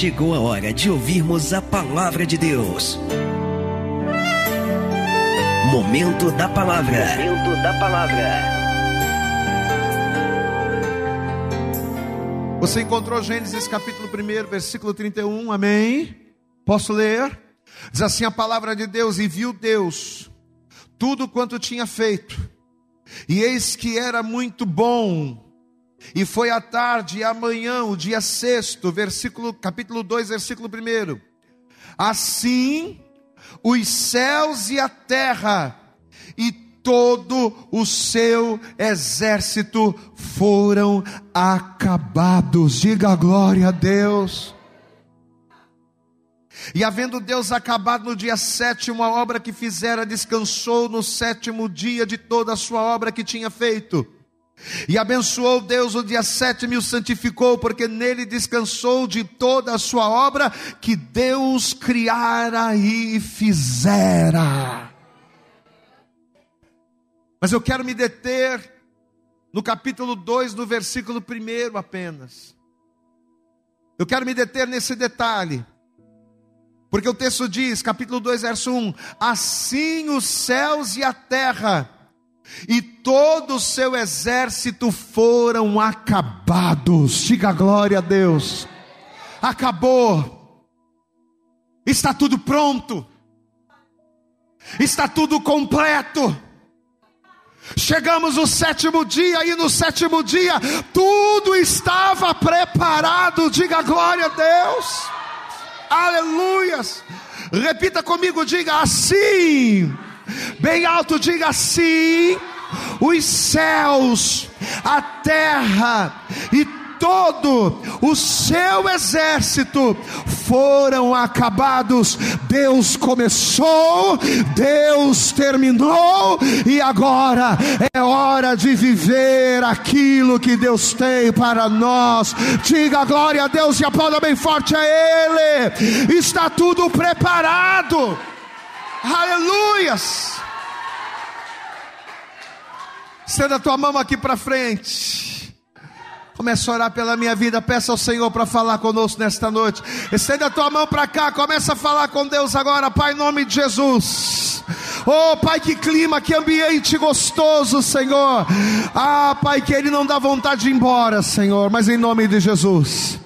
chegou a hora de ouvirmos a palavra de Deus. Momento da palavra. Momento da palavra. Você encontrou Gênesis capítulo 1, versículo 31, amém? Posso ler? Diz assim a palavra de Deus: E viu Deus tudo quanto tinha feito, e eis que era muito bom. E foi a tarde e amanhã, o dia sexto, versículo, capítulo 2, versículo 1. Assim, os céus e a terra e todo o seu exército foram acabados. Diga glória a Deus. E havendo Deus acabado no dia sétimo a obra que fizera, descansou no sétimo dia de toda a sua obra que tinha feito. E abençoou Deus o dia sétimo e o santificou, porque nele descansou de toda a sua obra que Deus criara e fizera. Mas eu quero me deter no capítulo 2, no versículo 1 apenas. Eu quero me deter nesse detalhe. Porque o texto diz, capítulo 2, verso 1: Assim os céus e a terra e todo o seu exército foram acabados. Diga glória a Deus. Acabou. Está tudo pronto. Está tudo completo. Chegamos no sétimo dia, e no sétimo dia tudo estava preparado. Diga glória a Deus. Aleluias. Repita comigo, diga assim Bem alto, diga assim: os céus, a terra e todo o seu exército foram acabados. Deus começou, Deus terminou, e agora é hora de viver aquilo que Deus tem para nós. Diga glória a Deus e aplauda bem forte a Ele. Está tudo preparado. Aleluias! Estenda a tua mão aqui para frente. Começa a orar pela minha vida. Peça ao Senhor para falar conosco nesta noite. Estenda a tua mão para cá. Começa a falar com Deus agora, Pai, em nome de Jesus. Oh, Pai, que clima, que ambiente gostoso, Senhor. Ah, Pai, que Ele não dá vontade de ir embora, Senhor, mas em nome de Jesus.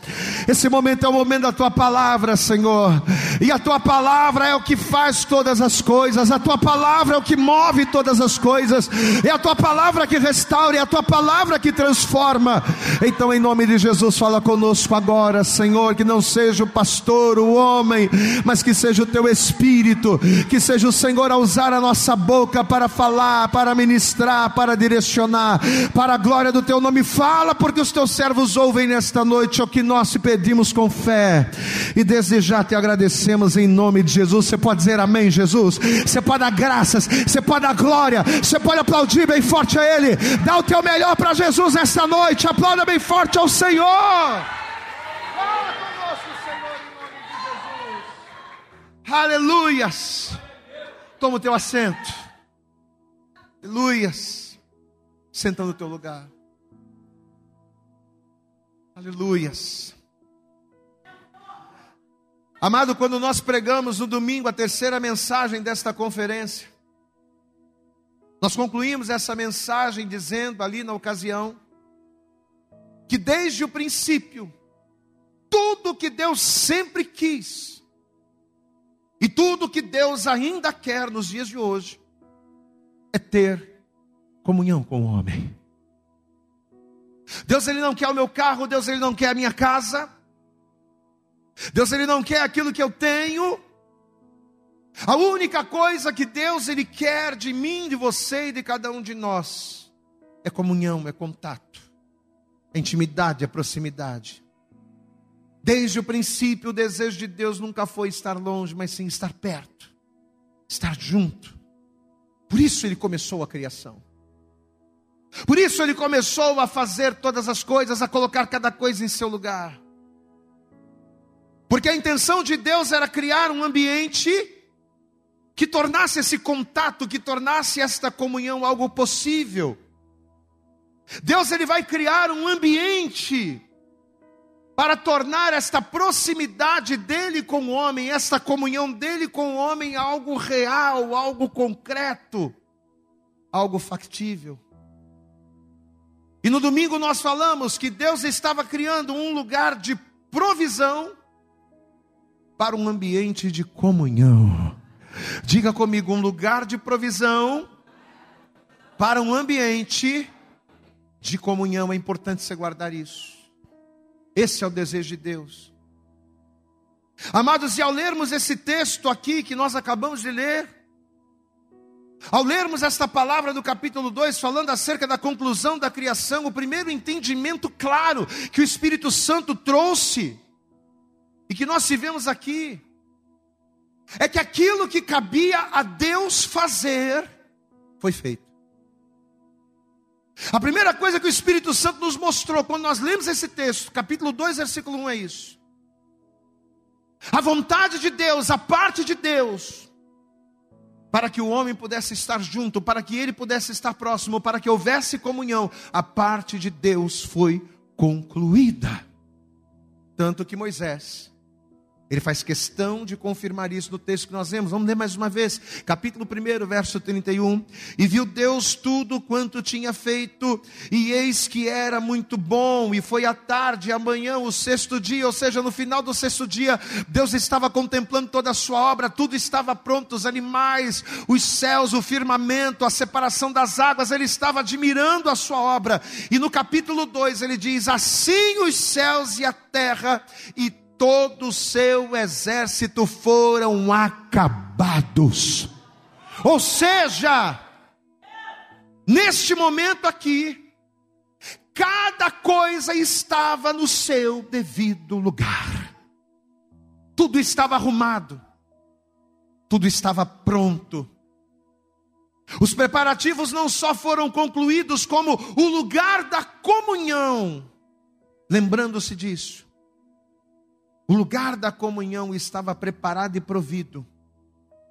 Esse momento é o momento da tua palavra, Senhor. E a tua palavra é o que faz todas as coisas. A tua palavra é o que move todas as coisas. É a tua palavra que restaura, é a tua palavra que transforma. Então, em nome de Jesus, fala conosco agora, Senhor, que não seja o pastor, o homem, mas que seja o teu espírito, que seja o Senhor a usar a nossa boca para falar, para ministrar, para direcionar, para a glória do teu nome. Fala, porque os teus servos ouvem nesta noite o que nós te pedimos com fé e desde já te agradecemos em nome de Jesus. Você pode dizer amém, Jesus? Você pode dar graças, você pode dar glória, você pode aplaudir bem forte a Ele. Dá o teu melhor para Jesus nesta noite. Aplauda bem forte ao Senhor. Fala conosco, Senhor, em nome de Jesus. Aleluias. Toma o teu assento. Aleluias. Senta no teu lugar. Aleluias. Amado, quando nós pregamos no domingo a terceira mensagem desta conferência, nós concluímos essa mensagem dizendo ali na ocasião que desde o princípio, tudo que Deus sempre quis e tudo que Deus ainda quer nos dias de hoje é ter comunhão com o homem. Deus ele não quer o meu carro, Deus ele não quer a minha casa, Deus ele não quer aquilo que eu tenho. A única coisa que Deus ele quer de mim, de você e de cada um de nós é comunhão, é contato, é intimidade, é proximidade. Desde o princípio, o desejo de Deus nunca foi estar longe, mas sim estar perto, estar junto. Por isso ele começou a criação. Por isso ele começou a fazer todas as coisas, a colocar cada coisa em seu lugar. Porque a intenção de Deus era criar um ambiente que tornasse esse contato, que tornasse esta comunhão algo possível. Deus ele vai criar um ambiente para tornar esta proximidade dele com o homem, esta comunhão dele com o homem algo real, algo concreto, algo factível. E no domingo nós falamos que Deus estava criando um lugar de provisão para um ambiente de comunhão. Diga comigo, um lugar de provisão para um ambiente de comunhão. É importante você guardar isso. Esse é o desejo de Deus. Amados, e ao lermos esse texto aqui que nós acabamos de ler, ao lermos esta palavra do capítulo 2, falando acerca da conclusão da criação, o primeiro entendimento claro que o Espírito Santo trouxe, e que nós tivemos aqui, é que aquilo que cabia a Deus fazer, foi feito. A primeira coisa que o Espírito Santo nos mostrou quando nós lemos esse texto, capítulo 2, versículo 1 é isso. A vontade de Deus, a parte de Deus, para que o homem pudesse estar junto, para que ele pudesse estar próximo, para que houvesse comunhão, a parte de Deus foi concluída. Tanto que Moisés ele faz questão de confirmar isso no texto que nós vemos. Vamos ler mais uma vez, capítulo 1, verso 31. E viu Deus tudo quanto tinha feito, e eis que era muito bom, e foi à tarde, amanhã, o sexto dia, ou seja, no final do sexto dia, Deus estava contemplando toda a sua obra, tudo estava pronto, os animais, os céus, o firmamento, a separação das águas, ele estava admirando a sua obra. E no capítulo 2 ele diz: Assim os céus e a terra e todo o seu exército foram acabados. Ou seja, neste momento aqui, cada coisa estava no seu devido lugar, tudo estava arrumado, tudo estava pronto. Os preparativos não só foram concluídos, como o lugar da comunhão, lembrando-se disso, o lugar da comunhão estava preparado e provido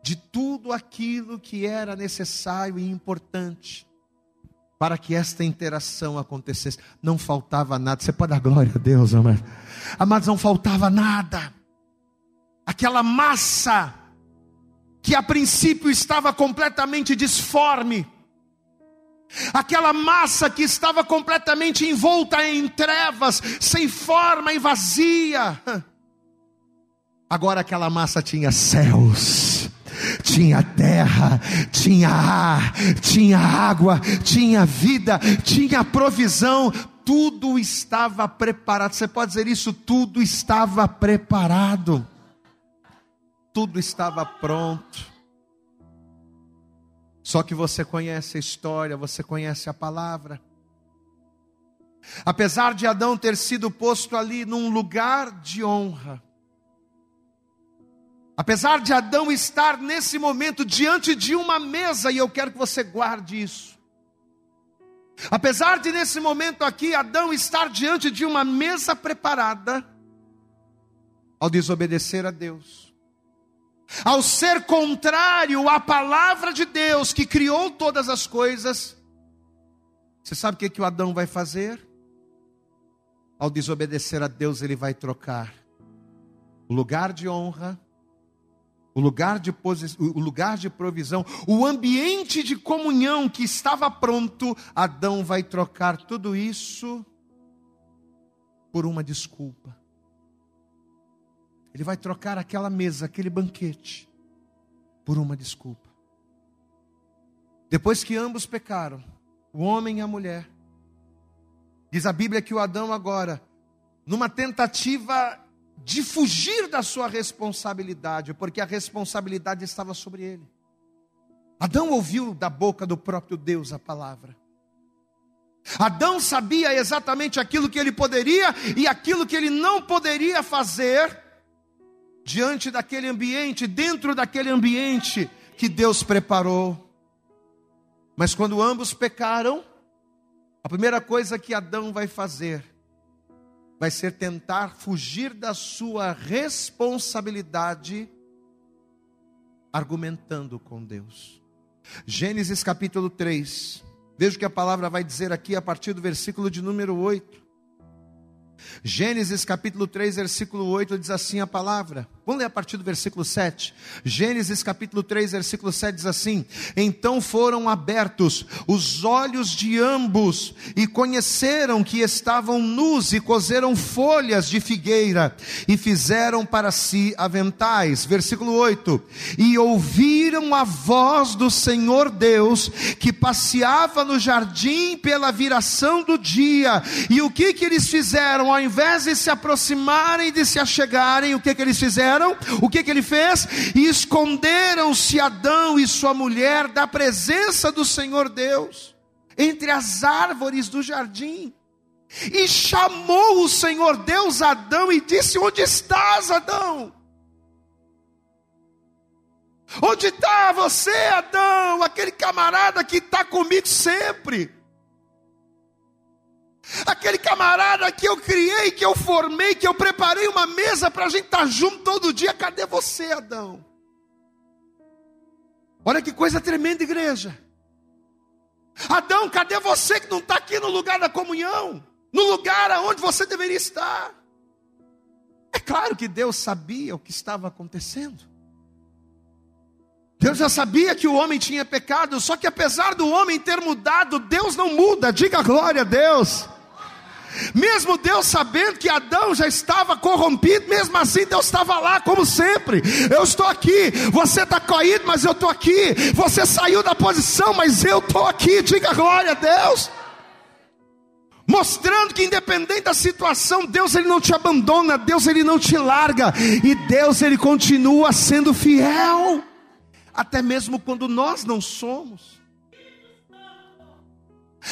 de tudo aquilo que era necessário e importante para que esta interação acontecesse. Não faltava nada. Você pode dar glória a Deus, amados. Amados, não faltava nada. Aquela massa que a princípio estava completamente disforme, aquela massa que estava completamente envolta em trevas, sem forma e vazia Agora aquela massa tinha céus, tinha terra, tinha ar, tinha água, tinha vida, tinha provisão, tudo estava preparado. Você pode dizer isso? Tudo estava preparado, tudo estava pronto. Só que você conhece a história, você conhece a palavra. Apesar de Adão ter sido posto ali num lugar de honra, Apesar de Adão estar nesse momento diante de uma mesa, e eu quero que você guarde isso. Apesar de nesse momento aqui Adão estar diante de uma mesa preparada, ao desobedecer a Deus, ao ser contrário à palavra de Deus que criou todas as coisas, você sabe o que, que o Adão vai fazer? Ao desobedecer a Deus, ele vai trocar o lugar de honra o lugar de, o lugar de provisão, o ambiente de comunhão que estava pronto, Adão vai trocar tudo isso por uma desculpa. Ele vai trocar aquela mesa, aquele banquete, por uma desculpa. Depois que ambos pecaram, o homem e a mulher, diz a Bíblia que o Adão agora, numa tentativa de fugir da sua responsabilidade, porque a responsabilidade estava sobre ele. Adão ouviu da boca do próprio Deus a palavra. Adão sabia exatamente aquilo que ele poderia e aquilo que ele não poderia fazer diante daquele ambiente, dentro daquele ambiente que Deus preparou. Mas quando ambos pecaram, a primeira coisa que Adão vai fazer vai ser tentar fugir da sua responsabilidade argumentando com Deus. Gênesis capítulo 3. Veja o que a palavra vai dizer aqui a partir do versículo de número 8. Gênesis capítulo 3, versículo 8 diz assim a palavra. Vamos ler a partir do versículo 7. Gênesis capítulo 3, versículo 7 diz assim: Então foram abertos os olhos de ambos e conheceram que estavam nus e coseram folhas de figueira e fizeram para si aventais. Versículo 8: E ouviram a voz do Senhor Deus que passeava no jardim pela viração do dia. E o que que eles fizeram? Ao invés de se aproximarem de se achegarem, o que que eles fizeram? O que, que ele fez? Esconderam-se Adão e sua mulher da presença do Senhor Deus, entre as árvores do jardim. E chamou o Senhor Deus Adão e disse: Onde estás, Adão? Onde está você, Adão? Aquele camarada que está comigo sempre. Aquele camarada que eu criei, que eu formei, que eu preparei uma mesa para a gente estar tá junto todo dia. Cadê você, Adão? Olha que coisa tremenda, igreja. Adão, cadê você que não está aqui no lugar da comunhão? No lugar aonde você deveria estar? É claro que Deus sabia o que estava acontecendo. Deus já sabia que o homem tinha pecado, só que apesar do homem ter mudado, Deus não muda. Diga glória a Deus. Mesmo Deus sabendo que Adão já estava corrompido, mesmo assim Deus estava lá, como sempre. Eu estou aqui, você está caído, mas eu estou aqui. Você saiu da posição, mas eu estou aqui. Diga glória a Deus. Mostrando que independente da situação, Deus ele não te abandona, Deus ele não te larga e Deus ele continua sendo fiel, até mesmo quando nós não somos.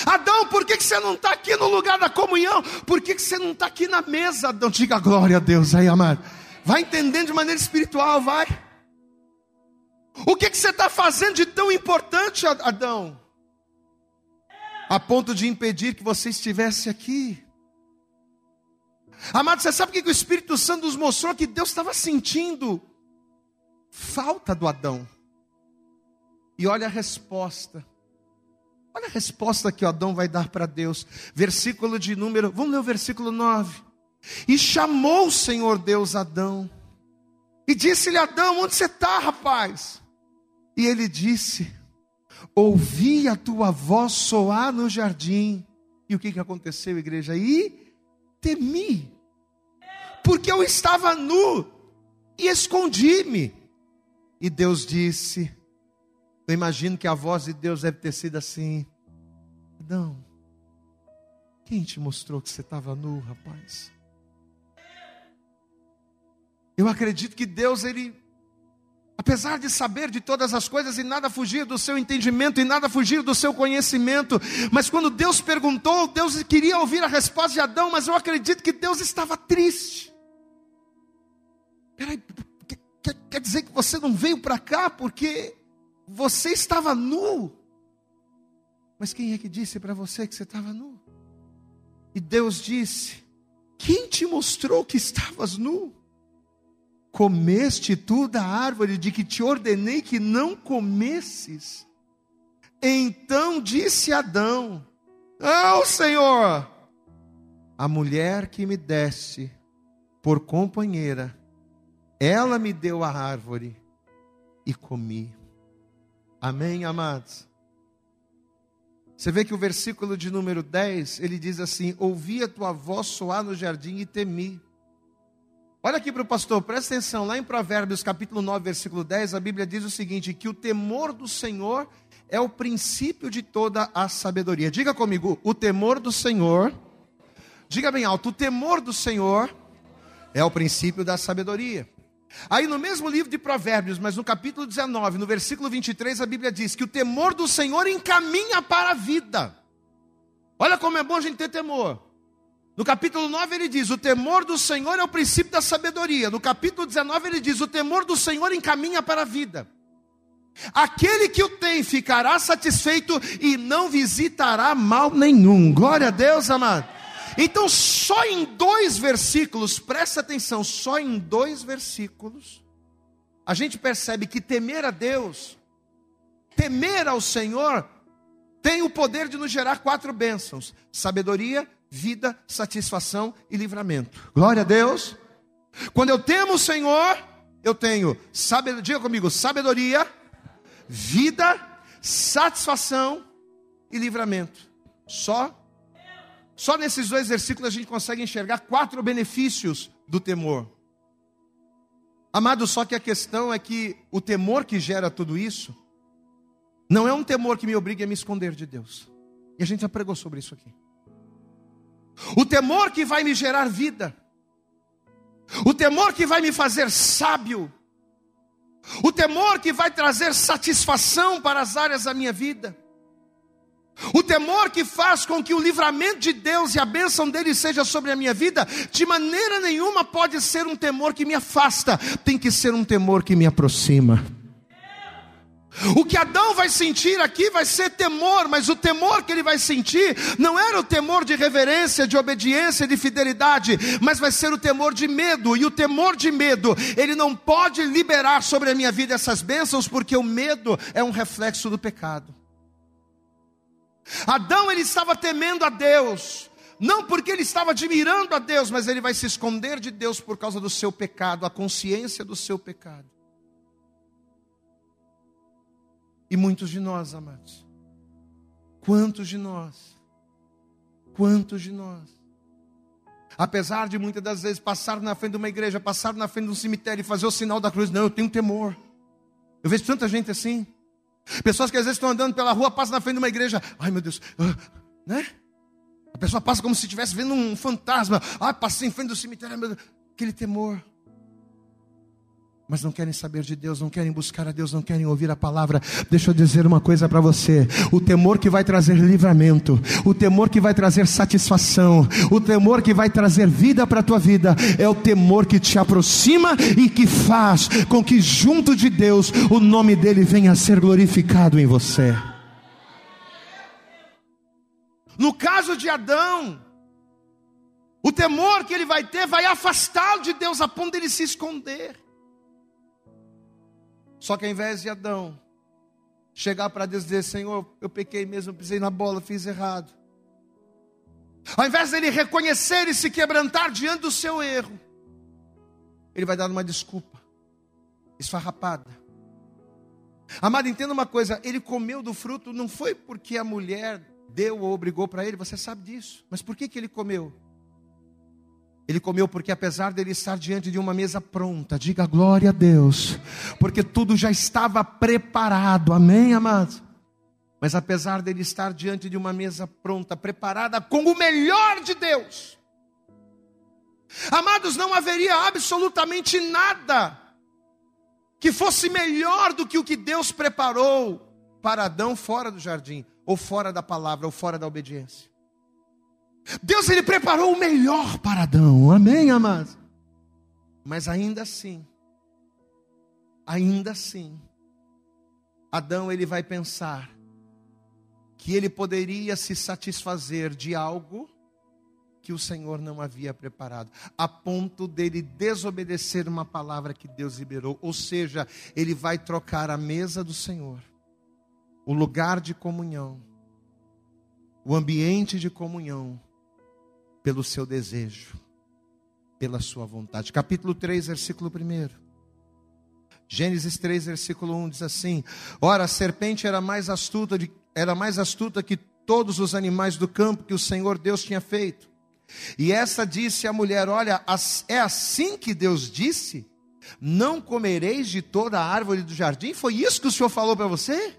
Adão, por que, que você não está aqui no lugar da comunhão? Por que, que você não está aqui na mesa? Adão, diga glória a Deus aí, amado. Vai entendendo de maneira espiritual, vai. O que, que você está fazendo de tão importante, Adão? A ponto de impedir que você estivesse aqui. Amado, você sabe o que, que o Espírito Santo nos mostrou? Que Deus estava sentindo falta do Adão. E olha a resposta. Olha a resposta que Adão vai dar para Deus. Versículo de número, vamos ler o versículo 9. E chamou o Senhor Deus Adão. E disse-lhe Adão: Onde você está, rapaz? E ele disse: Ouvi a tua voz soar no jardim. E o que, que aconteceu, igreja? E temi, porque eu estava nu e escondi-me. E Deus disse: eu imagino que a voz de Deus deve ter sido assim: Adão, quem te mostrou que você estava nu, rapaz? Eu acredito que Deus, Ele, apesar de saber de todas as coisas e nada fugir do seu entendimento e nada fugir do seu conhecimento, mas quando Deus perguntou, Deus queria ouvir a resposta de Adão, mas eu acredito que Deus estava triste. Peraí, quer, quer dizer que você não veio para cá porque você estava nu. Mas quem é que disse para você que você estava nu? E Deus disse: Quem te mostrou que estavas nu? Comeste tu da árvore de que te ordenei que não comesses? Então disse Adão: Não, Senhor, a mulher que me deste por companheira, ela me deu a árvore e comi. Amém, amados? Você vê que o versículo de número 10, ele diz assim: Ouvi a tua voz soar no jardim e temi. Olha aqui para o pastor, presta atenção, lá em Provérbios capítulo 9, versículo 10, a Bíblia diz o seguinte: que o temor do Senhor é o princípio de toda a sabedoria. Diga comigo, o temor do Senhor, diga bem alto, o temor do Senhor é o princípio da sabedoria. Aí no mesmo livro de Provérbios, mas no capítulo 19, no versículo 23, a Bíblia diz que o temor do Senhor encaminha para a vida. Olha como é bom a gente ter temor. No capítulo 9 ele diz: O temor do Senhor é o princípio da sabedoria. No capítulo 19 ele diz: O temor do Senhor encaminha para a vida. Aquele que o tem ficará satisfeito e não visitará mal nenhum. Glória a Deus, amado. Então, só em dois versículos, presta atenção, só em dois versículos, a gente percebe que temer a Deus, temer ao Senhor, tem o poder de nos gerar quatro bênçãos: sabedoria, vida, satisfação e livramento. Glória a Deus. Quando eu temo o Senhor, eu tenho, sabedoria, diga comigo, sabedoria, vida, satisfação e livramento. Só só nesses dois versículos a gente consegue enxergar quatro benefícios do temor. Amado, só que a questão é que o temor que gera tudo isso não é um temor que me obrigue a me esconder de Deus. E a gente já pregou sobre isso aqui. O temor que vai me gerar vida. O temor que vai me fazer sábio. O temor que vai trazer satisfação para as áreas da minha vida. O temor que faz com que o livramento de Deus e a bênção dele seja sobre a minha vida, de maneira nenhuma pode ser um temor que me afasta, tem que ser um temor que me aproxima. O que Adão vai sentir aqui vai ser temor, mas o temor que ele vai sentir não era o temor de reverência, de obediência, de fidelidade, mas vai ser o temor de medo. E o temor de medo, ele não pode liberar sobre a minha vida essas bênçãos, porque o medo é um reflexo do pecado. Adão ele estava temendo a Deus, não porque ele estava admirando a Deus, mas ele vai se esconder de Deus por causa do seu pecado, a consciência do seu pecado. E muitos de nós, amados, quantos de nós, quantos de nós, apesar de muitas das vezes passar na frente de uma igreja, passar na frente de um cemitério e fazer o sinal da cruz, não, eu tenho temor. Eu vejo tanta gente assim, Pessoas que às vezes estão andando pela rua, passam na frente de uma igreja. Ai meu Deus, ah, né? A pessoa passa como se estivesse vendo um fantasma. Ai, passei em frente do cemitério, meu Deus. aquele temor mas não querem saber de Deus, não querem buscar a Deus, não querem ouvir a palavra. Deixa eu dizer uma coisa para você: o temor que vai trazer livramento, o temor que vai trazer satisfação, o temor que vai trazer vida para a tua vida, é o temor que te aproxima e que faz com que, junto de Deus, o nome dele venha a ser glorificado em você. No caso de Adão, o temor que ele vai ter vai afastá-lo de Deus a ponto dele se esconder. Só que ao invés de Adão chegar para Deus e dizer: Senhor, eu pequei mesmo, pisei na bola, fiz errado. Ao invés dele reconhecer e se quebrantar diante do seu erro, ele vai dar uma desculpa, esfarrapada. Amado, entenda uma coisa: ele comeu do fruto não foi porque a mulher deu ou obrigou para ele, você sabe disso, mas por que, que ele comeu? Ele comeu porque, apesar dele estar diante de uma mesa pronta, diga glória a Deus, porque tudo já estava preparado, amém, amados? Mas apesar dele estar diante de uma mesa pronta, preparada com o melhor de Deus, amados, não haveria absolutamente nada que fosse melhor do que o que Deus preparou para Adão fora do jardim, ou fora da palavra, ou fora da obediência. Deus ele preparou o melhor para Adão, amém, amados? Mas ainda assim, ainda assim, Adão ele vai pensar que ele poderia se satisfazer de algo que o Senhor não havia preparado, a ponto dele desobedecer uma palavra que Deus liberou, ou seja, ele vai trocar a mesa do Senhor, o lugar de comunhão, o ambiente de comunhão, pelo seu desejo, pela sua vontade. Capítulo 3, versículo 1. Gênesis 3, versículo 1 diz assim: Ora, a serpente era mais astuta, de, era mais astuta que todos os animais do campo que o Senhor Deus tinha feito. E essa disse à mulher: Olha, é assim que Deus disse: Não comereis de toda a árvore do jardim? Foi isso que o Senhor falou para você?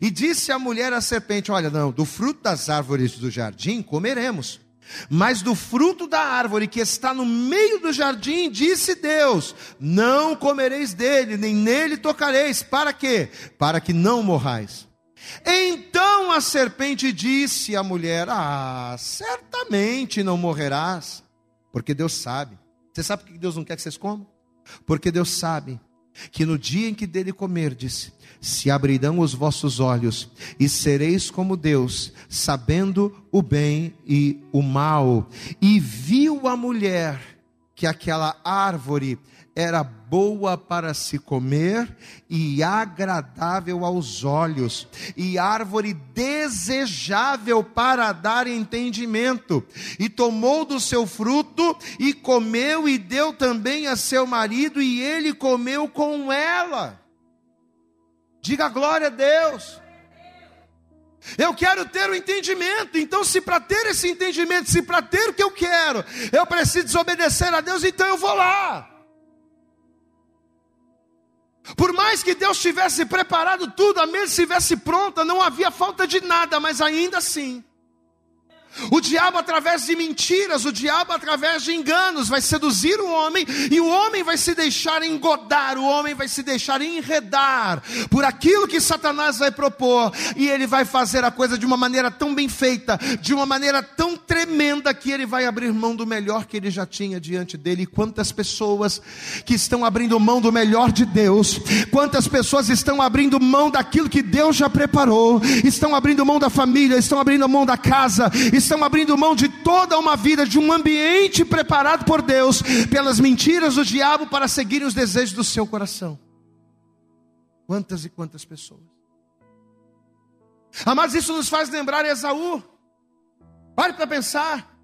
E disse a mulher à serpente: Olha, não, do fruto das árvores do jardim comeremos. Mas do fruto da árvore que está no meio do jardim, disse Deus: Não comereis dele, nem nele tocareis. Para quê? Para que não morrais. Então a serpente disse à mulher: Ah, certamente não morrerás, porque Deus sabe. Você sabe por que Deus não quer que vocês comam? Porque Deus sabe que no dia em que dele comerdes, se abrirão os vossos olhos e sereis como Deus, sabendo o bem e o mal. E viu a mulher que aquela árvore era boa para se comer e agradável aos olhos, e árvore desejável para dar entendimento. E tomou do seu fruto e comeu e deu também a seu marido, e ele comeu com ela. Diga glória a Deus. Eu quero ter o um entendimento. Então, se para ter esse entendimento, se para ter o que eu quero, eu preciso desobedecer a Deus, então eu vou lá. Por mais que Deus tivesse preparado tudo, a mesa estivesse pronta, não havia falta de nada, mas ainda assim, o diabo, através de mentiras, o diabo, através de enganos, vai seduzir o homem, e o homem vai se deixar engodar, o homem vai se deixar enredar por aquilo que Satanás vai propor, e ele vai fazer a coisa de uma maneira tão bem feita, de uma maneira tão tremenda, que ele vai abrir mão do melhor que ele já tinha diante dele. E quantas pessoas que estão abrindo mão do melhor de Deus, quantas pessoas estão abrindo mão daquilo que Deus já preparou, estão abrindo mão da família, estão abrindo mão da casa, estão abrindo mão de toda uma vida, de um ambiente preparado por Deus, pelas mentiras do diabo para seguirem os desejos do seu coração. Quantas e quantas pessoas. Mas isso nos faz lembrar Esaú. Pare para pensar.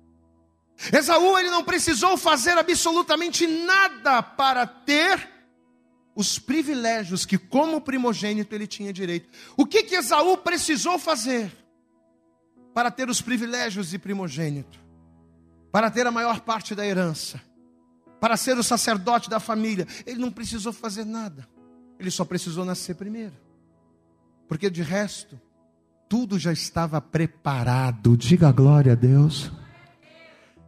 Esaú ele não precisou fazer absolutamente nada para ter os privilégios que como primogênito ele tinha direito. O que que Esaú precisou fazer? Para ter os privilégios de primogênito, para ter a maior parte da herança, para ser o sacerdote da família. Ele não precisou fazer nada, ele só precisou nascer primeiro, porque de resto, tudo já estava preparado. Diga glória a Deus.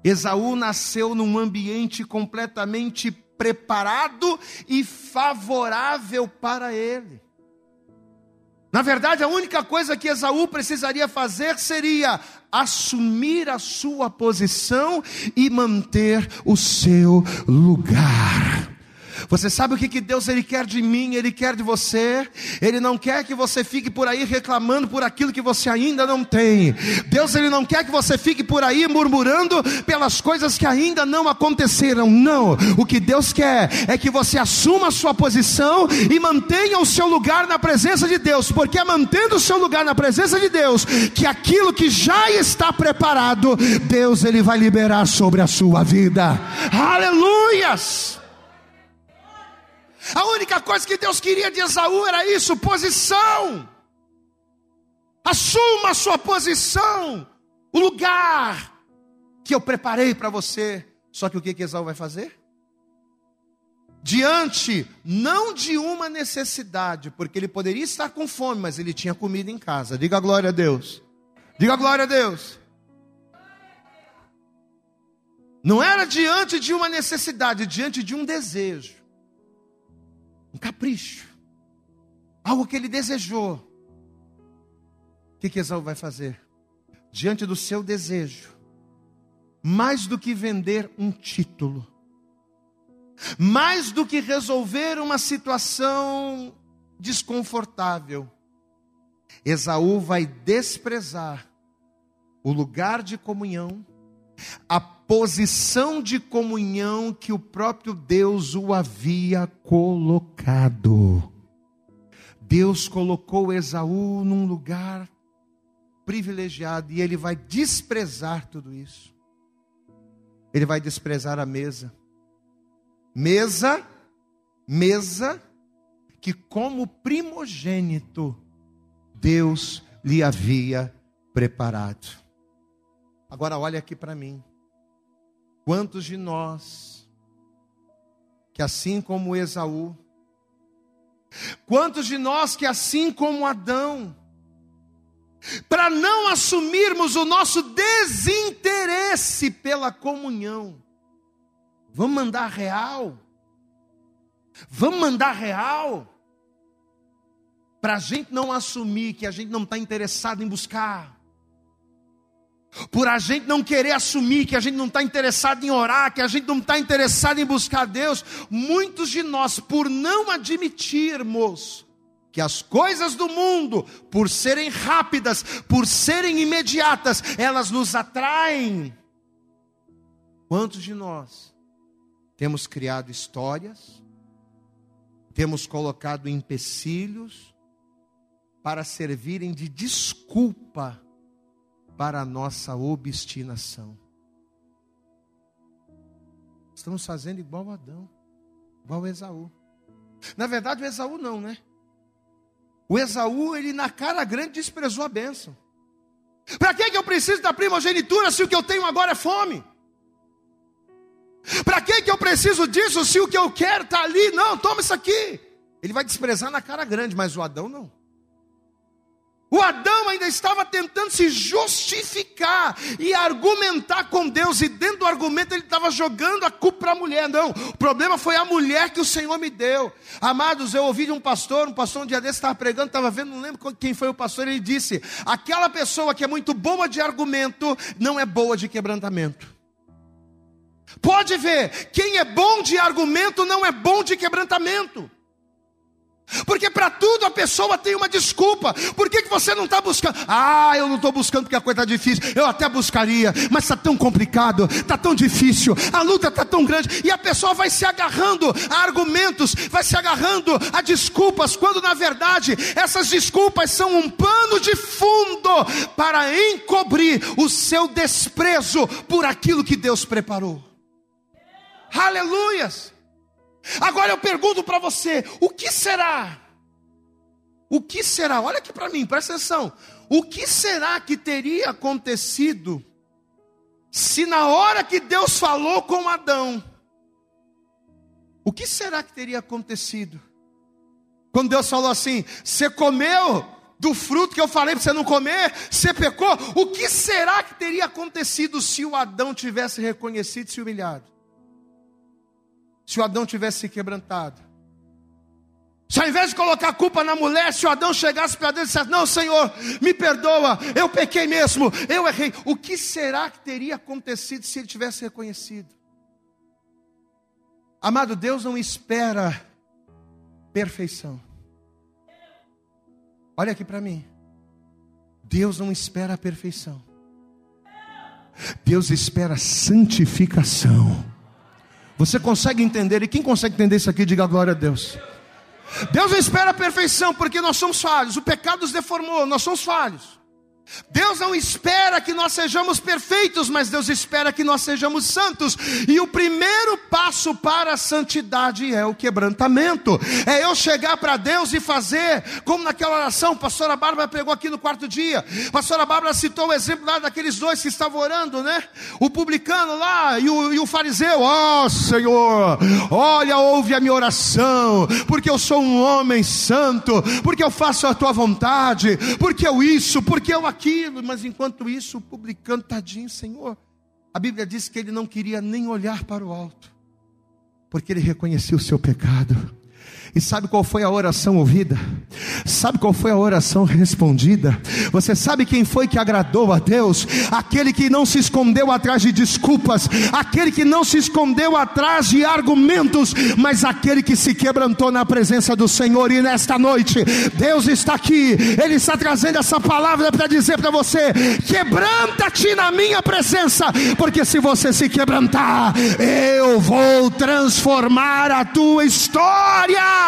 Esaú nasceu num ambiente completamente preparado e favorável para ele. Na verdade, a única coisa que Esaú precisaria fazer seria assumir a sua posição e manter o seu lugar. Você sabe o que, que Deus ele quer de mim, Ele quer de você? Ele não quer que você fique por aí reclamando por aquilo que você ainda não tem. Deus ele não quer que você fique por aí murmurando pelas coisas que ainda não aconteceram. Não. O que Deus quer é que você assuma a sua posição e mantenha o seu lugar na presença de Deus, porque é mantendo o seu lugar na presença de Deus que aquilo que já está preparado, Deus ele vai liberar sobre a sua vida. Aleluias! A única coisa que Deus queria de Esaú era isso: posição. Assuma a sua posição, o lugar que eu preparei para você. Só que o que, que Esaú vai fazer? Diante não de uma necessidade, porque ele poderia estar com fome, mas ele tinha comida em casa. Diga glória a Deus. Diga glória a Deus. Não era diante de uma necessidade, diante de um desejo um capricho, algo que ele desejou. O que, que Esaú vai fazer? Diante do seu desejo, mais do que vender um título, mais do que resolver uma situação desconfortável, Esaú vai desprezar o lugar de comunhão, a posição de comunhão que o próprio Deus o havia colocado. Deus colocou Esaú num lugar privilegiado e ele vai desprezar tudo isso. Ele vai desprezar a mesa. Mesa, mesa que como primogênito Deus lhe havia preparado. Agora olha aqui para mim. Quantos de nós, que assim como Esaú, quantos de nós que assim como Adão, para não assumirmos o nosso desinteresse pela comunhão, vamos mandar real, vamos mandar real, para a gente não assumir que a gente não está interessado em buscar, por a gente não querer assumir que a gente não está interessado em orar, que a gente não está interessado em buscar Deus, muitos de nós, por não admitirmos que as coisas do mundo, por serem rápidas, por serem imediatas, elas nos atraem. Quantos de nós temos criado histórias, temos colocado empecilhos para servirem de desculpa para a nossa obstinação. Estamos fazendo igual Adão, igual Esaú. Na verdade, o Esaú não, né? O Esaú, ele na cara grande desprezou a bênção. Para que, que eu preciso da primogenitura se o que eu tenho agora é fome? Para que, que eu preciso disso se o que eu quero está ali? Não, toma isso aqui. Ele vai desprezar na cara grande, mas o Adão não. O Adão ainda estava tentando se justificar e argumentar com Deus, e dentro do argumento ele estava jogando a culpa para a mulher. Não, o problema foi a mulher que o Senhor me deu. Amados, eu ouvi de um pastor, um pastor um dia desse estava pregando, estava vendo, não lembro quem foi o pastor, ele disse: aquela pessoa que é muito boa de argumento, não é boa de quebrantamento. Pode ver, quem é bom de argumento não é bom de quebrantamento. Porque para tudo a pessoa tem uma desculpa. Por que, que você não está buscando? Ah, eu não estou buscando porque a coisa está difícil. Eu até buscaria, mas está tão complicado, está tão difícil, a luta está tão grande. E a pessoa vai se agarrando a argumentos, vai se agarrando a desculpas, quando na verdade essas desculpas são um pano de fundo para encobrir o seu desprezo por aquilo que Deus preparou. Aleluias! Agora eu pergunto para você: o que será? O que será? Olha aqui para mim, presta atenção. O que será que teria acontecido se na hora que Deus falou com Adão, o que será que teria acontecido? Quando Deus falou assim: Você comeu do fruto que eu falei para você não comer, você pecou. O que será que teria acontecido se o Adão tivesse reconhecido e se humilhado? Se o Adão tivesse se quebrantado. Se ao invés de colocar a culpa na mulher, se o Adão chegasse para Deus e dissesse: Não, Senhor, me perdoa, eu pequei mesmo, eu errei. O que será que teria acontecido se ele tivesse reconhecido? Amado, Deus não espera perfeição. Olha aqui para mim. Deus não espera a perfeição. Deus espera santificação. Você consegue entender? E quem consegue entender isso aqui, diga glória a Deus. Deus espera a perfeição, porque nós somos falhos. O pecado nos deformou, nós somos falhos. Deus não espera que nós sejamos perfeitos, mas Deus espera que nós sejamos santos. E o primeiro passo para a santidade é o quebrantamento. É eu chegar para Deus e fazer, como naquela oração, a pastora Bárbara pegou aqui no quarto dia. A pastora Bárbara citou o exemplo lá daqueles dois que estavam orando, né? O publicano lá e o, e o fariseu. Ó oh, Senhor, olha, ouve a minha oração, porque eu sou um homem santo, porque eu faço a tua vontade, porque eu isso, porque eu aquilo aquilo, mas enquanto isso, o publicano, tadinho, Senhor. A Bíblia diz que ele não queria nem olhar para o alto, porque ele reconhecia o seu pecado. E sabe qual foi a oração ouvida? Sabe qual foi a oração respondida? Você sabe quem foi que agradou a Deus? Aquele que não se escondeu atrás de desculpas, aquele que não se escondeu atrás de argumentos, mas aquele que se quebrantou na presença do Senhor. E nesta noite, Deus está aqui, Ele está trazendo essa palavra para dizer para você: quebranta-te na minha presença, porque se você se quebrantar, eu vou transformar a tua história.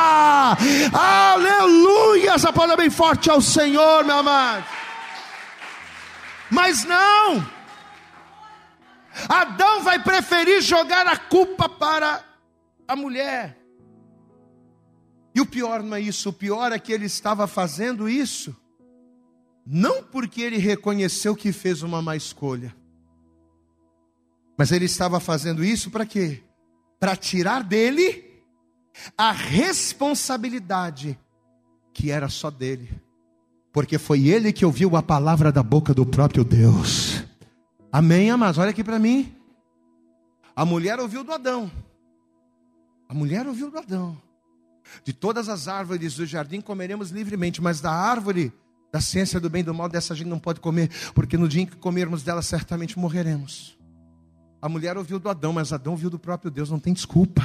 Aleluia! Essa palavra bem forte ao Senhor, meu amado. Mas não. Adão vai preferir jogar a culpa para a mulher. E o pior não é isso, o pior é que ele estava fazendo isso, não porque ele reconheceu que fez uma má escolha, mas ele estava fazendo isso para quê? Para tirar dele a responsabilidade que era só dele, porque foi ele que ouviu a palavra da boca do próprio Deus. Amém, amados? Olha aqui para mim. A mulher ouviu do Adão. A mulher ouviu do Adão. De todas as árvores do jardim comeremos livremente, mas da árvore da ciência do bem e do mal, dessa gente não pode comer, porque no dia em que comermos dela, certamente morreremos. A mulher ouviu do Adão, mas Adão ouviu do próprio Deus, não tem desculpa.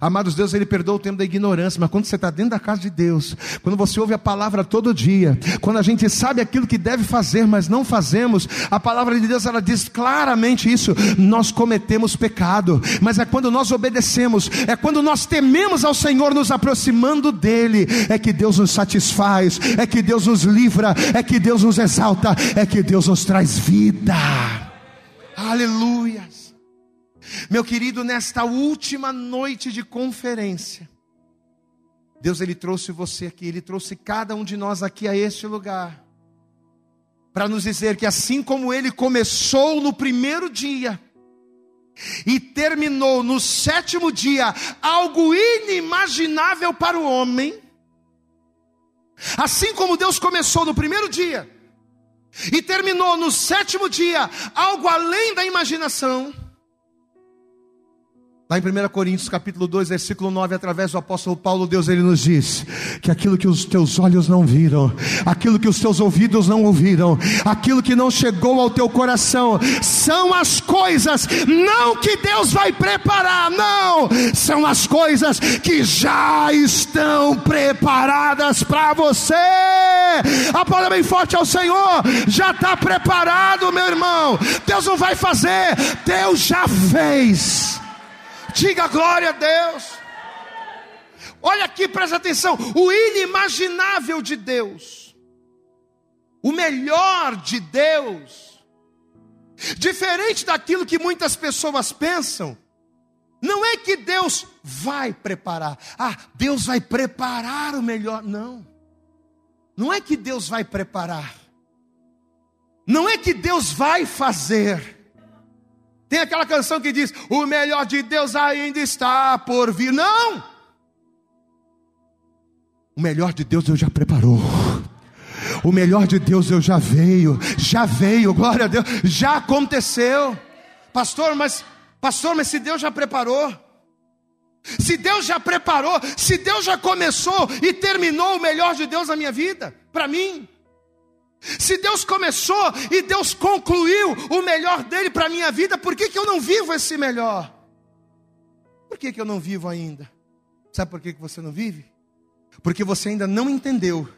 Amados, Deus, Ele perdoa o tempo da ignorância, mas quando você está dentro da casa de Deus, quando você ouve a palavra todo dia, quando a gente sabe aquilo que deve fazer, mas não fazemos, a palavra de Deus, ela diz claramente isso, nós cometemos pecado, mas é quando nós obedecemos, é quando nós tememos ao Senhor, nos aproximando dEle, é que Deus nos satisfaz, é que Deus nos livra, é que Deus nos exalta, é que Deus nos traz vida. Aleluia. Meu querido, nesta última noite de conferência, Deus ele trouxe você aqui, ele trouxe cada um de nós aqui a este lugar, para nos dizer que assim como ele começou no primeiro dia, e terminou no sétimo dia algo inimaginável para o homem, assim como Deus começou no primeiro dia e terminou no sétimo dia algo além da imaginação, Lá em 1 Coríntios capítulo 2, versículo 9, através do apóstolo Paulo, Deus ele nos diz que aquilo que os teus olhos não viram, aquilo que os teus ouvidos não ouviram, aquilo que não chegou ao teu coração, são as coisas não que Deus vai preparar, não, são as coisas que já estão preparadas para você. Aplauda bem forte ao Senhor, já está preparado, meu irmão. Deus não vai fazer, Deus já fez. Diga glória a Deus. Olha aqui, presta atenção. O inimaginável de Deus, o melhor de Deus, diferente daquilo que muitas pessoas pensam, não é que Deus vai preparar, ah, Deus vai preparar o melhor, não, não é que Deus vai preparar, não é que Deus vai fazer, tem aquela canção que diz: O melhor de Deus ainda está por vir. Não! O melhor de Deus Deus já preparou. O melhor de Deus Deus já veio, já veio, glória a Deus, já aconteceu. Pastor, mas pastor, mas se Deus já preparou, se Deus já preparou, se Deus já começou e terminou o melhor de Deus na minha vida, para mim, se Deus começou e Deus concluiu o melhor dele para a minha vida, por que, que eu não vivo esse melhor? Por que, que eu não vivo ainda? Sabe por que, que você não vive? Porque você ainda não entendeu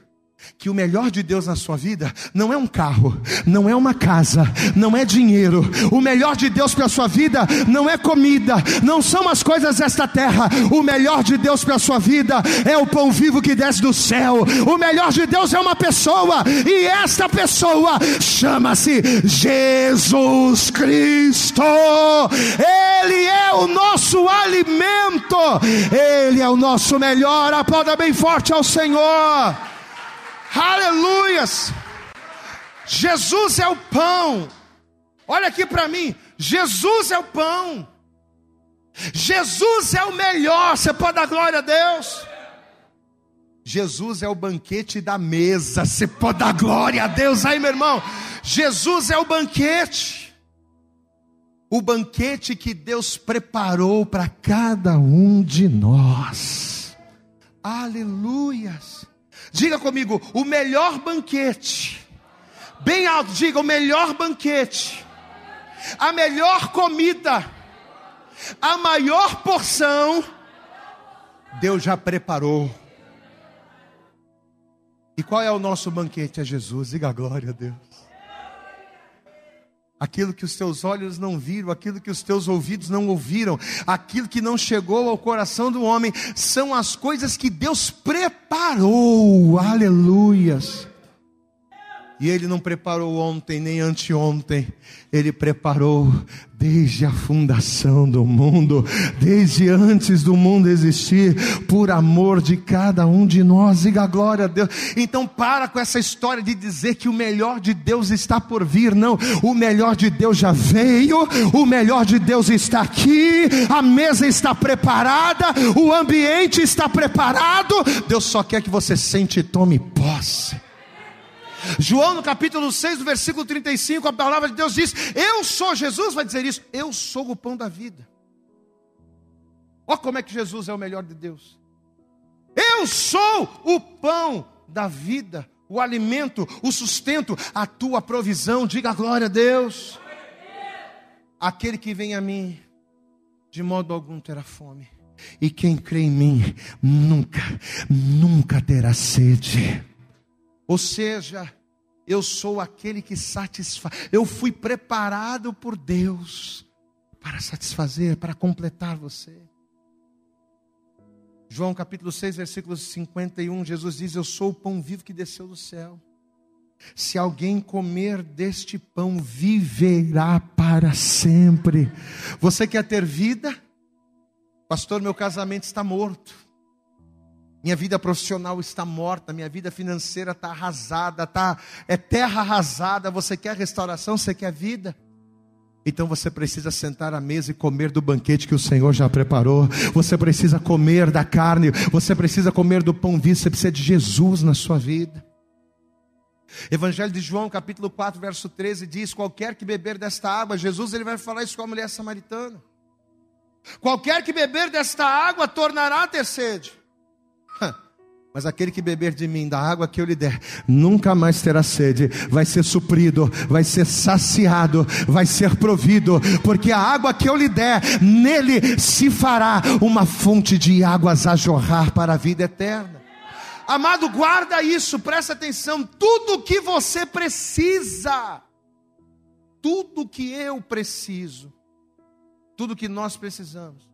que o melhor de Deus na sua vida não é um carro, não é uma casa, não é dinheiro. O melhor de Deus para a sua vida não é comida, não são as coisas desta terra. O melhor de Deus para a sua vida é o pão vivo que desce do céu. O melhor de Deus é uma pessoa, e esta pessoa chama-se Jesus Cristo. Ele é o nosso alimento, ele é o nosso melhor. Aplauda bem forte ao Senhor. Aleluias! Jesus é o pão. Olha aqui para mim. Jesus é o pão. Jesus é o melhor. Você pode dar glória a Deus? Jesus é o banquete da mesa. Você pode dar glória a Deus aí, meu irmão? Jesus é o banquete. O banquete que Deus preparou para cada um de nós. Aleluias. Diga comigo, o melhor banquete. Bem alto, diga o melhor banquete. A melhor comida. A maior porção. Deus já preparou. E qual é o nosso banquete? É Jesus. Diga glória a Deus aquilo que os teus olhos não viram, aquilo que os teus ouvidos não ouviram, aquilo que não chegou ao coração do homem, são as coisas que Deus preparou, aleluias. E Ele não preparou ontem nem anteontem, Ele preparou desde a fundação do mundo, desde antes do mundo existir, por amor de cada um de nós. Diga glória a Deus. Então para com essa história de dizer que o melhor de Deus está por vir. Não, o melhor de Deus já veio, o melhor de Deus está aqui, a mesa está preparada, o ambiente está preparado. Deus só quer que você sente e tome posse. João no capítulo 6, no versículo 35, a palavra de Deus diz: Eu sou, Jesus vai dizer isso, eu sou o pão da vida. Olha como é que Jesus é o melhor de Deus. Eu sou o pão da vida, o alimento, o sustento, a tua provisão. Diga glória a Deus. Aquele que vem a mim, de modo algum terá fome. E quem crê em mim nunca, nunca terá sede. Ou seja, eu sou aquele que satisfaz. Eu fui preparado por Deus para satisfazer, para completar você. João capítulo 6, versículo 51, Jesus diz: Eu sou o pão vivo que desceu do céu. Se alguém comer deste pão, viverá para sempre. Você quer ter vida? Pastor, meu casamento está morto. Minha vida profissional está morta, minha vida financeira está arrasada, tá, é terra arrasada. Você quer restauração? Você quer vida? Então você precisa sentar à mesa e comer do banquete que o Senhor já preparou. Você precisa comer da carne, você precisa comer do pão vivo, você precisa de Jesus na sua vida. Evangelho de João, capítulo 4, verso 13 diz: Qualquer que beber desta água, Jesus ele vai falar isso com a mulher samaritana. Qualquer que beber desta água tornará a ter sede. Mas aquele que beber de mim, da água que eu lhe der, nunca mais terá sede, vai ser suprido, vai ser saciado, vai ser provido, porque a água que eu lhe der, nele se fará uma fonte de águas a jorrar para a vida eterna. Amado, guarda isso, presta atenção, tudo que você precisa, tudo que eu preciso, tudo que nós precisamos,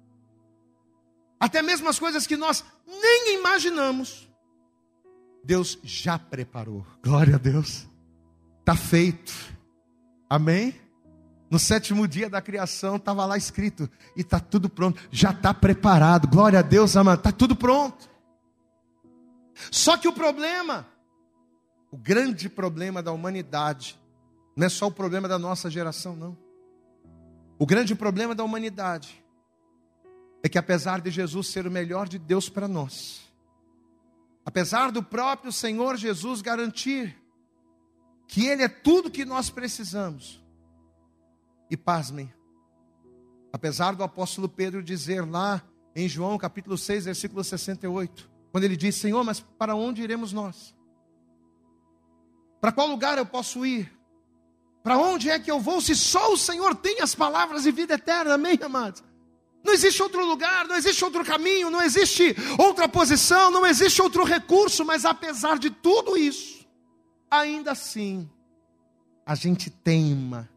até mesmo as coisas que nós nem imaginamos, Deus já preparou. Glória a Deus. Está feito. Amém? No sétimo dia da criação estava lá escrito e está tudo pronto, já está preparado. Glória a Deus, amado, está tudo pronto. Só que o problema, o grande problema da humanidade, não é só o problema da nossa geração, não. O grande problema da humanidade é que apesar de Jesus ser o melhor de Deus para nós, apesar do próprio Senhor Jesus garantir que Ele é tudo que nós precisamos, e pasmem, apesar do apóstolo Pedro dizer lá em João capítulo 6, versículo 68, quando ele diz: Senhor, mas para onde iremos nós? Para qual lugar eu posso ir? Para onde é que eu vou se só o Senhor tem as palavras de vida eterna? Amém, amados? Não existe outro lugar, não existe outro caminho, não existe outra posição, não existe outro recurso, mas apesar de tudo isso, ainda assim, a gente teima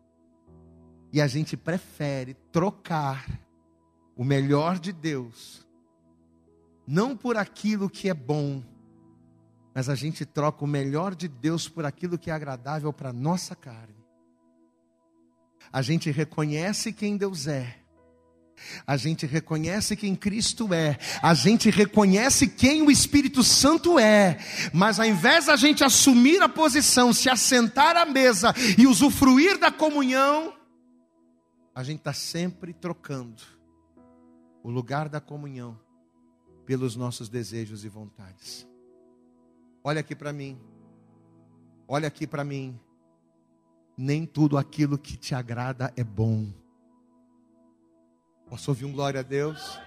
e a gente prefere trocar o melhor de Deus, não por aquilo que é bom, mas a gente troca o melhor de Deus por aquilo que é agradável para a nossa carne. A gente reconhece quem Deus é a gente reconhece quem Cristo é, a gente reconhece quem o Espírito Santo é, mas ao invés da gente assumir a posição, se assentar à mesa e usufruir da comunhão, a gente está sempre trocando o lugar da comunhão pelos nossos desejos e vontades. Olha aqui para mim, olha aqui para mim, nem tudo aquilo que te agrada é bom. Posso ouvir um glória a Deus?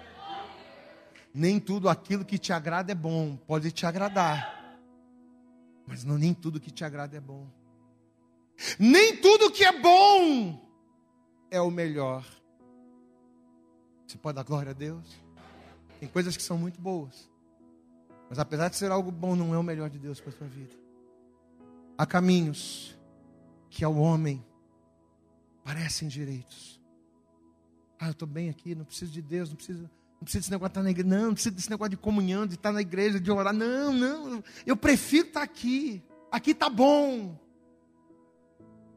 Nem tudo aquilo que te agrada é bom, pode te agradar, mas não nem tudo que te agrada é bom. Nem tudo que é bom é o melhor. Você pode dar glória a Deus? Tem coisas que são muito boas, mas apesar de ser algo bom, não é o melhor de Deus para a sua vida. Há caminhos que ao homem parecem direitos, ah, eu estou bem aqui, não preciso de Deus, não preciso, não preciso desse negócio de estar na igreja. Não, não preciso desse negócio de comunhão, de estar na igreja, de orar. Não, não. Eu prefiro estar aqui. Aqui está bom.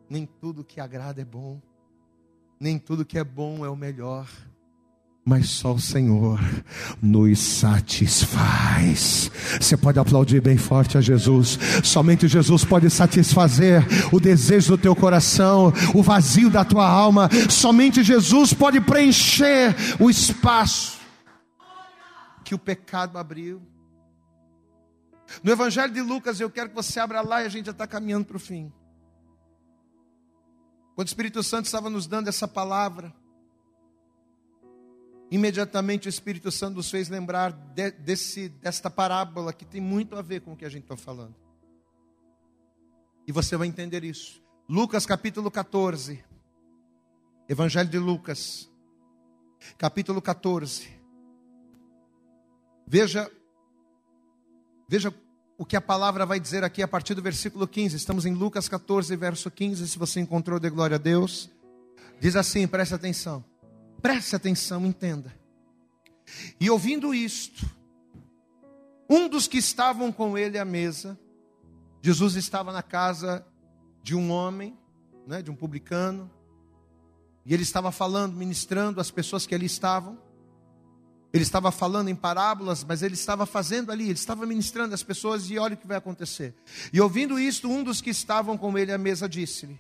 Nem tudo que agrada é bom. Nem tudo que é bom é o melhor mas só o Senhor nos satisfaz. Você pode aplaudir bem forte a Jesus. Somente Jesus pode satisfazer o desejo do teu coração, o vazio da tua alma. Somente Jesus pode preencher o espaço que o pecado abriu. No Evangelho de Lucas, eu quero que você abra lá e a gente já está caminhando para o fim. Quando o Espírito Santo estava nos dando essa palavra, imediatamente o Espírito Santo nos fez lembrar de, desse, desta parábola que tem muito a ver com o que a gente está falando. E você vai entender isso. Lucas capítulo 14. Evangelho de Lucas, capítulo 14, Veja, veja o que a palavra vai dizer aqui a partir do versículo 15. Estamos em Lucas 14, verso 15. Se você encontrou, de glória a Deus. Diz assim: preste atenção, preste atenção, entenda. E ouvindo isto, um dos que estavam com ele à mesa, Jesus estava na casa de um homem, né, de um publicano, e ele estava falando, ministrando as pessoas que ali estavam. Ele estava falando em parábolas, mas ele estava fazendo ali, ele estava ministrando as pessoas e olha o que vai acontecer. E ouvindo isto, um dos que estavam com ele à mesa disse-lhe: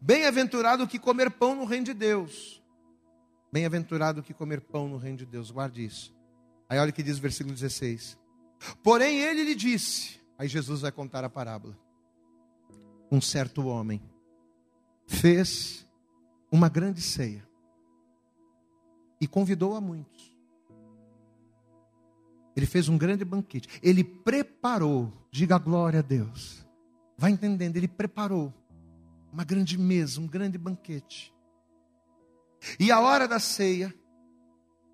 Bem-aventurado que comer pão no reino de Deus. Bem-aventurado que comer pão no reino de Deus, guarde isso. Aí olha o que diz o versículo 16. Porém ele lhe disse, aí Jesus vai contar a parábola. Um certo homem fez uma grande ceia e convidou a muitos. Ele fez um grande banquete. Ele preparou, diga glória a Deus. Vai entendendo, ele preparou uma grande mesa, um grande banquete. E a hora da ceia,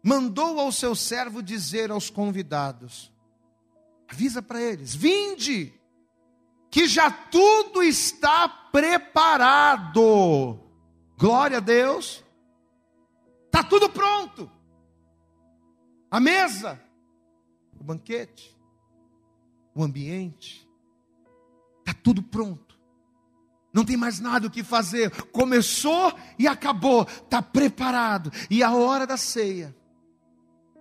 mandou ao seu servo dizer aos convidados: avisa para eles, vinde, que já tudo está preparado. Glória a Deus. Está tudo pronto. A mesa, o banquete, o ambiente, está tudo pronto. Não tem mais nada o que fazer. Começou e acabou. Está preparado. E a hora da ceia.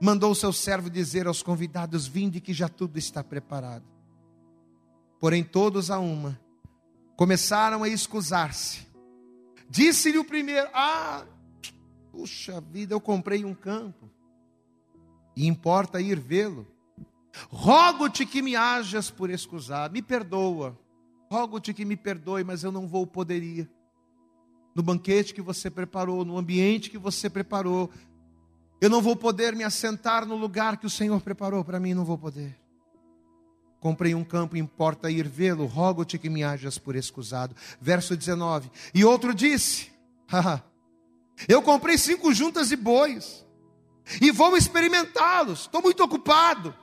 Mandou o seu servo dizer aos convidados: Vinde, que já tudo está preparado. Porém, todos a uma começaram a escusar-se. Disse-lhe o primeiro: Ah, puxa vida, eu comprei um campo. E importa ir vê-lo. Rogo-te que me hajas por escusar. Me perdoa rogo-te que me perdoe, mas eu não vou poder ir. No banquete que você preparou, no ambiente que você preparou, eu não vou poder me assentar no lugar que o Senhor preparou para mim, não vou poder. Comprei um campo, importa ir vê-lo, rogo-te que me hajas por escusado. Verso 19. E outro disse: Eu comprei cinco juntas de bois, e vou experimentá-los, estou muito ocupado.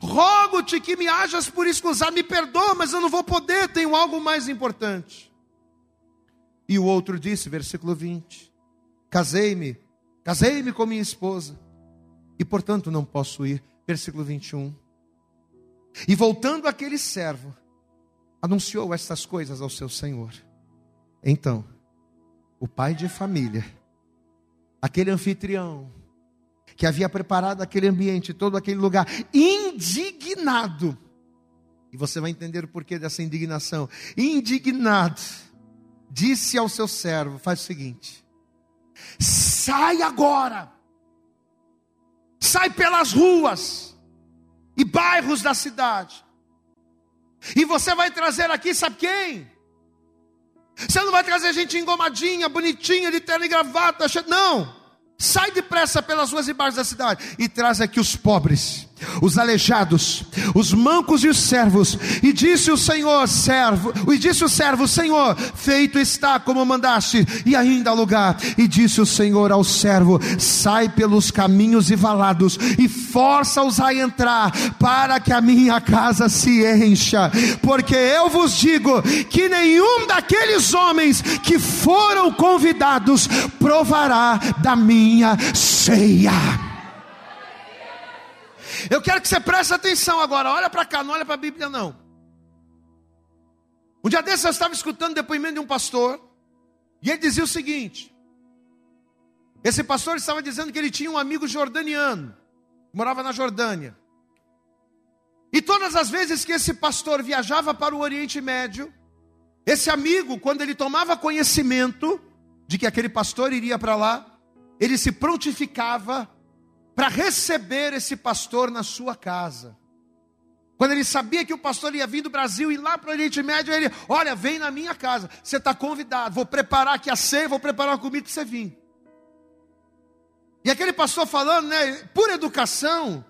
Rogo-te que me hajas por escusar, me perdoa, mas eu não vou poder, tenho algo mais importante. E o outro disse, versículo 20: Casei-me, casei-me com minha esposa, e portanto não posso ir. Versículo 21. E voltando aquele servo, anunciou estas coisas ao seu senhor. Então, o pai de família, aquele anfitrião, que havia preparado aquele ambiente, todo aquele lugar, indignado. E você vai entender o porquê dessa indignação. Indignado, disse ao seu servo: faz o seguinte, sai agora, sai pelas ruas e bairros da cidade, e você vai trazer aqui, sabe quem? Você não vai trazer gente engomadinha, bonitinha, de terno e gravata, não. Sai depressa pelas ruas e bares da cidade e traz aqui os pobres, os aleijados, os mancos e os servos. E disse o Senhor, servo, e disse o servo, Senhor, feito está como mandaste, e ainda há lugar. E disse o Senhor ao servo: sai pelos caminhos e valados e força-os a entrar, para que a minha casa se encha. Porque eu vos digo que nenhum daqueles homens que foram convidados provará da minha minha ceia. Eu quero que você preste atenção agora. Olha para cá, não olha para a Bíblia, não. Um dia desses eu estava escutando o depoimento de um pastor. E ele dizia o seguinte: esse pastor estava dizendo que ele tinha um amigo jordaniano, morava na Jordânia. E todas as vezes que esse pastor viajava para o Oriente Médio, esse amigo, quando ele tomava conhecimento de que aquele pastor iria para lá, ele se prontificava para receber esse pastor na sua casa. Quando ele sabia que o pastor ia vir do Brasil e lá para o Oriente Médio, ele, olha, vem na minha casa, você está convidado, vou preparar aqui a ceia, vou preparar a comida para você vir. E aquele pastor falando, né, por educação,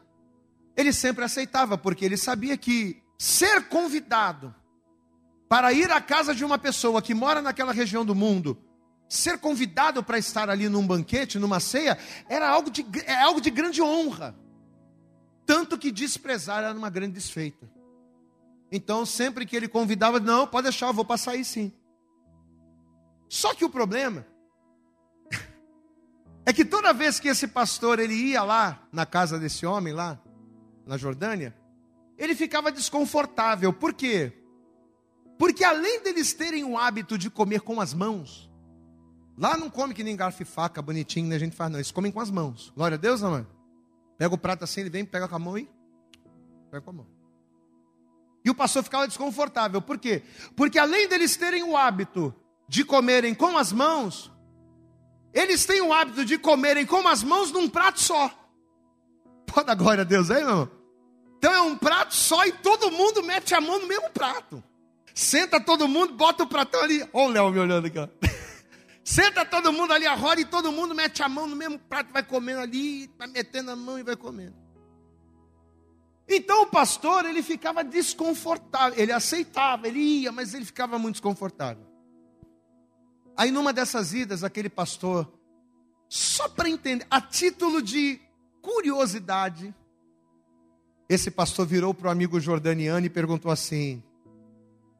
ele sempre aceitava, porque ele sabia que ser convidado para ir à casa de uma pessoa que mora naquela região do mundo, ser convidado para estar ali num banquete, numa ceia, era algo de, é algo de grande honra. tanto que desprezar era uma grande desfeita. Então, sempre que ele convidava, não, pode deixar, eu vou passar aí sim. Só que o problema é que toda vez que esse pastor ele ia lá na casa desse homem lá na Jordânia, ele ficava desconfortável. Por quê? Porque além deles terem o hábito de comer com as mãos, lá não come que nem garfo e faca, bonitinho, né? A gente faz, não. Eles comem com as mãos. Glória a Deus, amor. Pega o prato assim, ele vem, pega com a mão e. Pega com a mão. E o pastor ficava desconfortável. Por quê? Porque além deles terem o hábito de comerem com as mãos, eles têm o hábito de comerem com as mãos num prato só. Pode glória a Deus aí, meu? Então é um prato só e todo mundo mete a mão no mesmo prato. Senta todo mundo, bota o pratão ali. Olha o Léo me olhando aqui, ó. Senta todo mundo ali a roda e todo mundo mete a mão no mesmo prato, vai comendo ali, vai metendo a mão e vai comendo. Então o pastor, ele ficava desconfortável, ele aceitava, ele ia, mas ele ficava muito desconfortável. Aí numa dessas idas, aquele pastor, só para entender, a título de curiosidade, esse pastor virou para o amigo jordaniano e perguntou assim: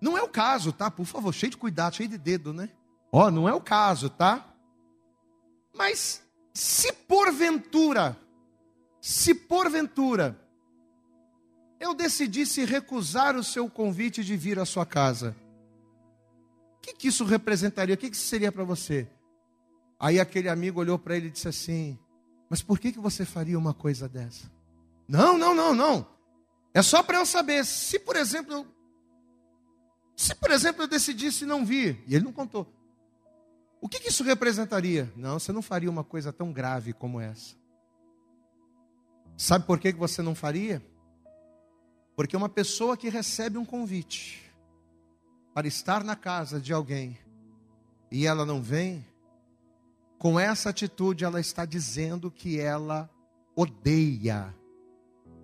não é o caso, tá? Por favor, cheio de cuidado, cheio de dedo, né? Ó, oh, não é o caso, tá? Mas se porventura, se porventura, eu decidisse recusar o seu convite de vir à sua casa, o que, que isso representaria? O que, que isso seria para você? Aí aquele amigo olhou para ele e disse assim: Mas por que, que você faria uma coisa dessa? Não, não, não, não. É só para eu saber. Se, por exemplo, eu se, por exemplo, eu decidisse não vir, e ele não contou, o que, que isso representaria? Não, você não faria uma coisa tão grave como essa. Sabe por que você não faria? Porque uma pessoa que recebe um convite para estar na casa de alguém e ela não vem, com essa atitude ela está dizendo que ela odeia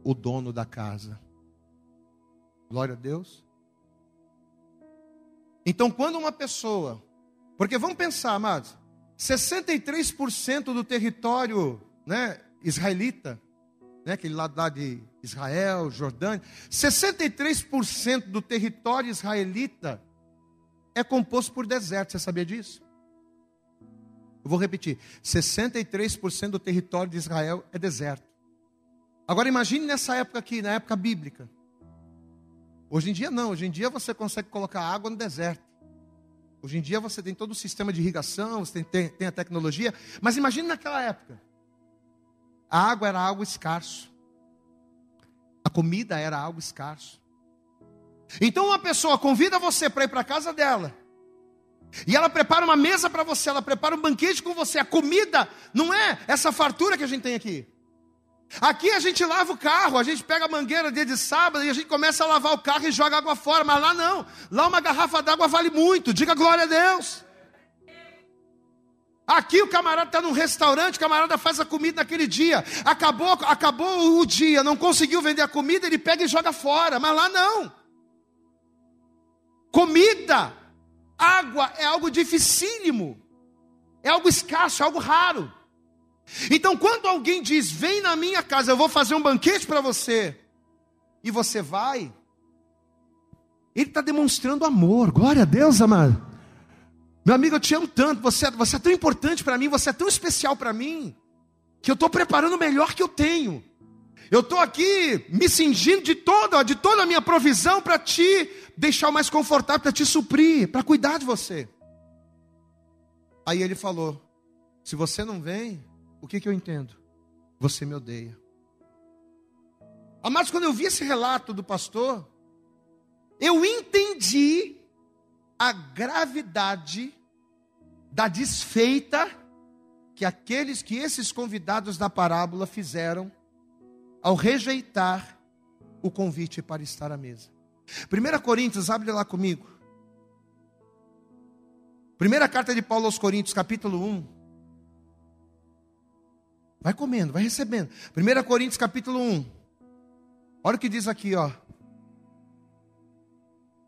o dono da casa. Glória a Deus. Então, quando uma pessoa, porque vamos pensar, amados, 63% do território né, israelita, né, aquele lado lá de Israel, Jordânia, 63% do território israelita é composto por deserto, você sabia disso? Eu vou repetir: 63% do território de Israel é deserto. Agora imagine nessa época aqui, na época bíblica. Hoje em dia não, hoje em dia você consegue colocar água no deserto. Hoje em dia você tem todo o sistema de irrigação, você tem, tem a tecnologia, mas imagine naquela época. A água era algo escasso. A comida era algo escasso. Então uma pessoa convida você para ir para a casa dela. E ela prepara uma mesa para você, ela prepara um banquete com você. A comida não é essa fartura que a gente tem aqui. Aqui a gente lava o carro, a gente pega a mangueira dia de sábado e a gente começa a lavar o carro e joga água fora, mas lá não. Lá uma garrafa d'água vale muito. Diga glória a Deus. Aqui o camarada está num restaurante, o camarada faz a comida naquele dia. Acabou, acabou o dia, não conseguiu vender a comida, ele pega e joga fora. Mas lá não. Comida, água é algo dificílimo. É algo escasso, é algo raro. Então, quando alguém diz, vem na minha casa, eu vou fazer um banquete para você, e você vai, ele está demonstrando amor, glória a Deus, amado. Meu amigo, eu te amo tanto, você, você é tão importante para mim, você é tão especial para mim, que eu estou preparando o melhor que eu tenho. Eu estou aqui me cingindo de toda, de toda a minha provisão para te deixar mais confortável, para te suprir, para cuidar de você. Aí ele falou: se você não vem, o que, que eu entendo? Você me odeia. Amados, quando eu vi esse relato do pastor, eu entendi a gravidade da desfeita que aqueles que esses convidados da parábola fizeram ao rejeitar o convite para estar à mesa. 1 Coríntios, abre lá comigo. Primeira carta de Paulo aos Coríntios, capítulo 1. Vai comendo, vai recebendo. 1 Coríntios capítulo 1. Olha o que diz aqui, ó.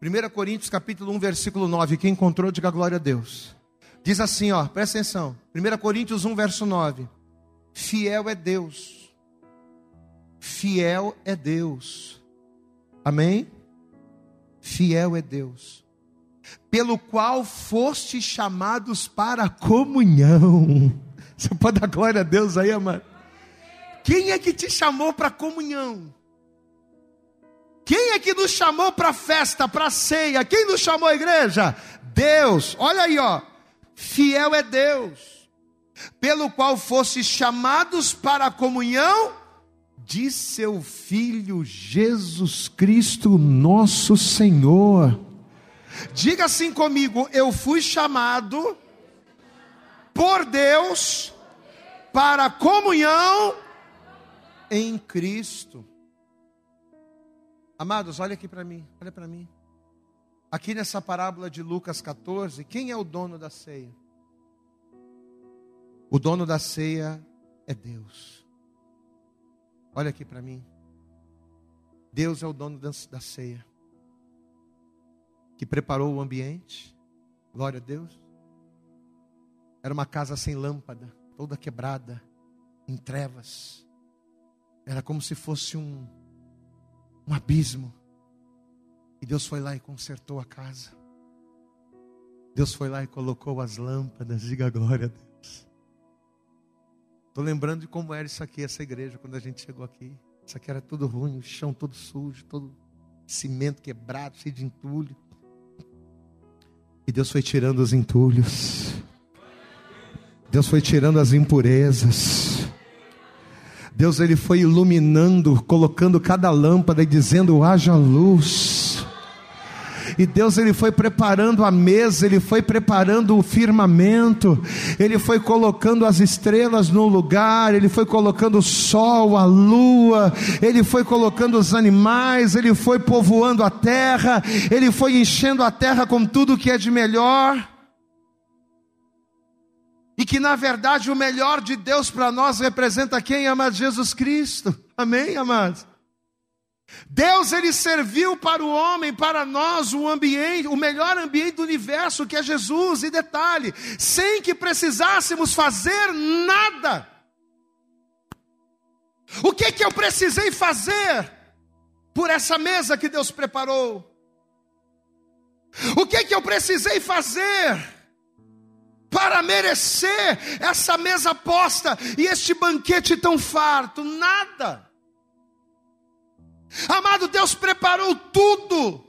1 Coríntios capítulo 1, versículo 9. Quem encontrou, diga glória a Deus. Diz assim, ó, presta atenção. 1 Coríntios 1, verso 9. Fiel é Deus. fiel é Deus. Amém? Fiel é Deus, pelo qual foste chamados para a comunhão. Você pode dar glória a Deus aí, amado? Quem é que te chamou para comunhão? Quem é que nos chamou para festa, para ceia? Quem nos chamou a igreja? Deus. Olha aí, ó. Fiel é Deus, pelo qual foste chamados para a comunhão de seu Filho Jesus Cristo, nosso Senhor. Diga assim comigo: eu fui chamado por Deus para comunhão em Cristo. Amados, olha aqui para mim, olha para mim. Aqui nessa parábola de Lucas 14, quem é o dono da ceia? O dono da ceia é Deus. Olha aqui para mim. Deus é o dono da ceia, que preparou o ambiente. Glória a Deus. Era uma casa sem lâmpada, toda quebrada, em trevas. Era como se fosse um, um abismo. E Deus foi lá e consertou a casa. Deus foi lá e colocou as lâmpadas. Diga glória a Deus. Estou lembrando de como era isso aqui, essa igreja, quando a gente chegou aqui. Isso aqui era tudo ruim, o chão todo sujo, todo cimento quebrado, cheio de entulho. E Deus foi tirando os entulhos. Deus foi tirando as impurezas. Deus ele foi iluminando, colocando cada lâmpada e dizendo: haja luz. E Deus ele foi preparando a mesa, ele foi preparando o firmamento, ele foi colocando as estrelas no lugar, ele foi colocando o sol, a lua, ele foi colocando os animais, ele foi povoando a terra, ele foi enchendo a terra com tudo que é de melhor. Que na verdade o melhor de Deus para nós representa quem ama Jesus Cristo. Amém, amados? Deus ele serviu para o homem, para nós, o ambiente, o melhor ambiente do universo, que é Jesus, e detalhe, sem que precisássemos fazer nada. O que que eu precisei fazer por essa mesa que Deus preparou? O que que eu precisei fazer para merecer essa mesa posta e este banquete tão farto? Nada. Amado, Deus preparou tudo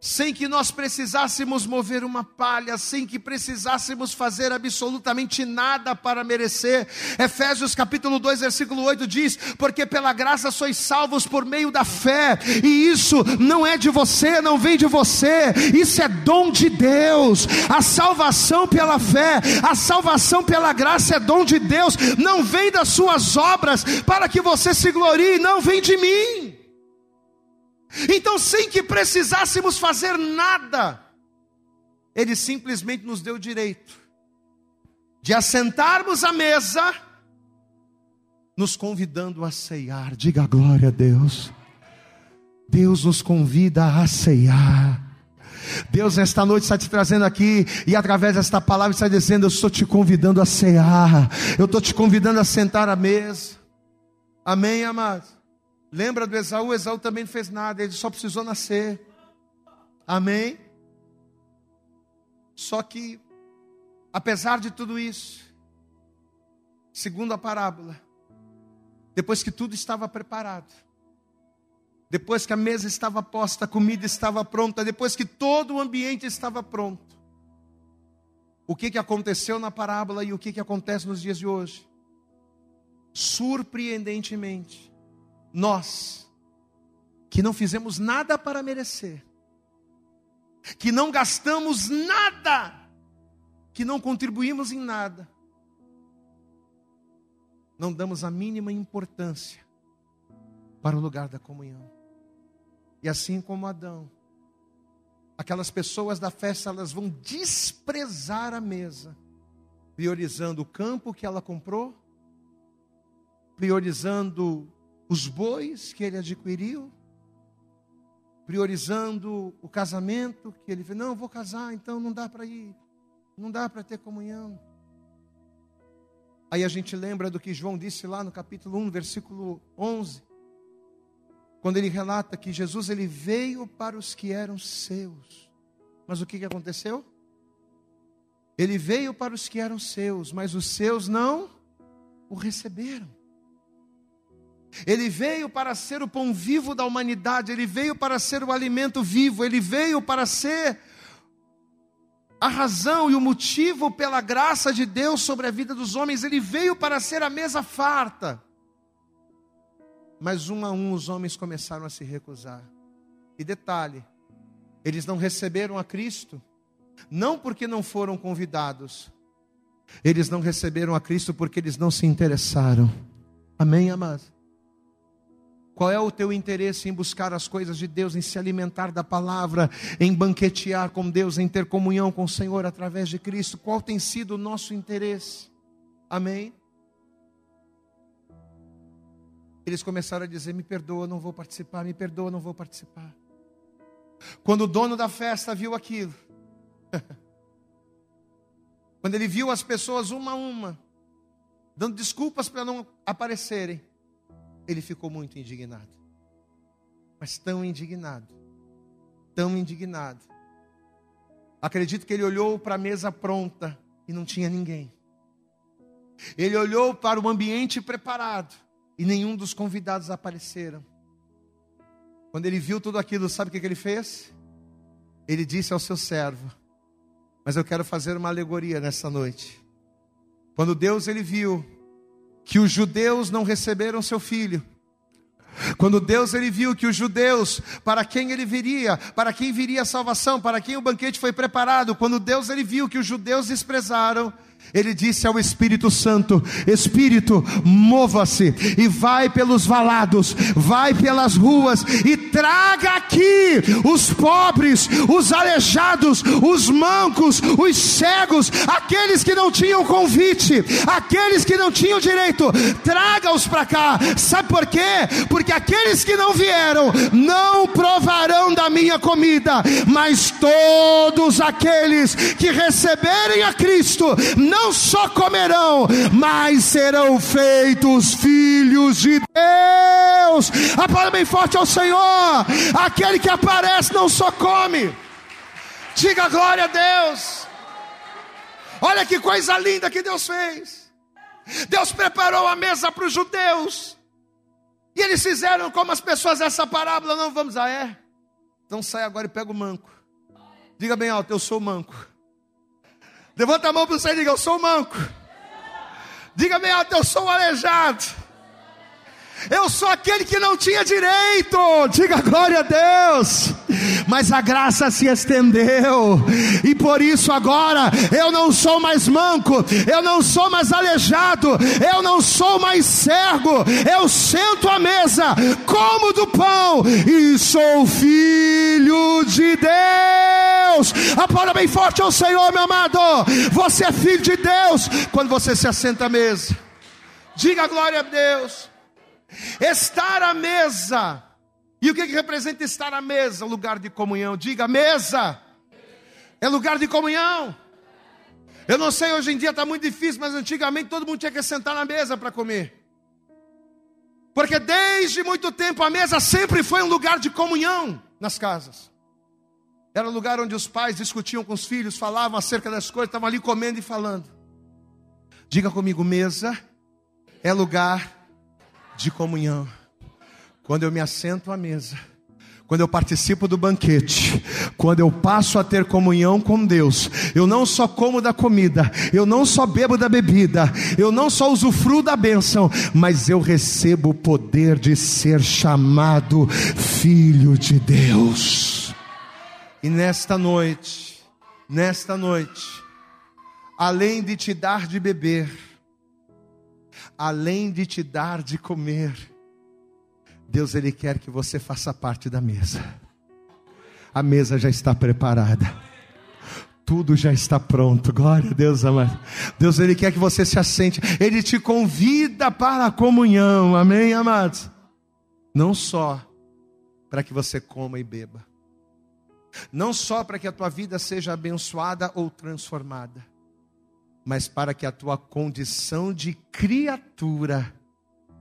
sem que nós precisássemos mover uma palha, sem que precisássemos fazer absolutamente nada para merecer. Efésios capítulo 2, versículo 8 diz: "Porque pela graça sois salvos por meio da fé, e isso não é de você, não vem de você, isso é dom de Deus. A salvação pela fé, a salvação pela graça é dom de Deus, não vem das suas obras para que você se glorie, não vem de mim." Então, sem que precisássemos fazer nada, Ele simplesmente nos deu o direito de assentarmos à mesa, nos convidando a ceiar. Diga glória a Deus. Deus nos convida a ceiar. Deus, nesta noite, está te trazendo aqui, e através desta palavra, está dizendo: Eu estou te convidando a cear, eu estou te convidando a sentar à mesa. Amém, amados? Lembra do Esaú? Esaú também não fez nada, ele só precisou nascer. Amém? Só que, apesar de tudo isso, segundo a parábola, depois que tudo estava preparado, depois que a mesa estava posta, a comida estava pronta, depois que todo o ambiente estava pronto, o que, que aconteceu na parábola e o que, que acontece nos dias de hoje? Surpreendentemente, nós, que não fizemos nada para merecer, que não gastamos nada, que não contribuímos em nada, não damos a mínima importância para o lugar da comunhão. E assim como Adão, aquelas pessoas da festa, elas vão desprezar a mesa, priorizando o campo que ela comprou, priorizando os bois que ele adquiriu, priorizando o casamento que ele fez. Não, vou casar, então não dá para ir, não dá para ter comunhão. Aí a gente lembra do que João disse lá no capítulo 1, versículo 11, quando ele relata que Jesus ele veio para os que eram seus. Mas o que, que aconteceu? Ele veio para os que eram seus, mas os seus não o receberam. Ele veio para ser o pão vivo da humanidade, ele veio para ser o alimento vivo, ele veio para ser a razão e o motivo pela graça de Deus sobre a vida dos homens, ele veio para ser a mesa farta. Mas um a um os homens começaram a se recusar. E detalhe, eles não receberam a Cristo, não porque não foram convidados, eles não receberam a Cristo porque eles não se interessaram. Amém, amados? Qual é o teu interesse em buscar as coisas de Deus, em se alimentar da palavra, em banquetear com Deus, em ter comunhão com o Senhor através de Cristo? Qual tem sido o nosso interesse? Amém? Eles começaram a dizer: Me perdoa, não vou participar, me perdoa, não vou participar. Quando o dono da festa viu aquilo, quando ele viu as pessoas uma a uma, dando desculpas para não aparecerem, ele ficou muito indignado. Mas tão indignado, tão indignado. Acredito que ele olhou para a mesa pronta e não tinha ninguém. Ele olhou para o ambiente preparado e nenhum dos convidados apareceram. Quando ele viu tudo aquilo, sabe o que ele fez? Ele disse ao seu servo: Mas eu quero fazer uma alegoria nessa noite. Quando Deus ele viu que os judeus não receberam seu filho. Quando Deus ele viu que os judeus, para quem ele viria, para quem viria a salvação, para quem o banquete foi preparado, quando Deus ele viu que os judeus desprezaram, ele disse ao Espírito Santo: Espírito, mova-se e vai pelos valados, vai pelas ruas e traga aqui os pobres, os aleijados, os mancos, os cegos, aqueles que não tinham convite, aqueles que não tinham direito, traga-os para cá. Sabe por quê? Porque aqueles que não vieram não provarão da minha comida, mas todos aqueles que receberem a Cristo não só comerão, mas serão feitos filhos de Deus. A palavra bem forte ao Senhor. Aquele que aparece não só come. Diga glória a Deus. Olha que coisa linda que Deus fez. Deus preparou a mesa para os judeus. E eles fizeram como as pessoas dessa parábola. Não vamos, ah, é? Então sai agora e pega o manco. Diga bem alto, eu sou manco. Levanta a mão para você e diga: Eu sou manco. Diga bem alto: Eu sou aleijado. Eu sou aquele que não tinha direito. Diga glória a Deus. Mas a graça se estendeu. E por isso agora eu não sou mais manco, eu não sou mais aleijado, eu não sou mais cego. Eu sento à mesa, como do pão e sou filho de Deus. A palavra bem forte ao Senhor, meu amado. Você é filho de Deus quando você se assenta à mesa. Diga glória a Deus. Estar à mesa. E o que, que representa estar à mesa? Lugar de comunhão. Diga mesa. É lugar de comunhão. Eu não sei, hoje em dia está muito difícil, mas antigamente todo mundo tinha que sentar na mesa para comer. Porque desde muito tempo a mesa sempre foi um lugar de comunhão nas casas. Era um lugar onde os pais discutiam com os filhos, falavam acerca das coisas, estavam ali comendo e falando. Diga comigo, mesa é lugar de comunhão. Quando eu me assento à mesa, quando eu participo do banquete, quando eu passo a ter comunhão com Deus, eu não só como da comida, eu não só bebo da bebida, eu não só usufruo da bênção, mas eu recebo o poder de ser chamado filho de Deus. E nesta noite, nesta noite, além de te dar de beber, além de te dar de comer, Deus ele quer que você faça parte da mesa. A mesa já está preparada. Tudo já está pronto. Glória a Deus, amado. Deus ele quer que você se assente. Ele te convida para a comunhão. Amém, amados. Não só para que você coma e beba. Não só para que a tua vida seja abençoada ou transformada mas para que a tua condição de criatura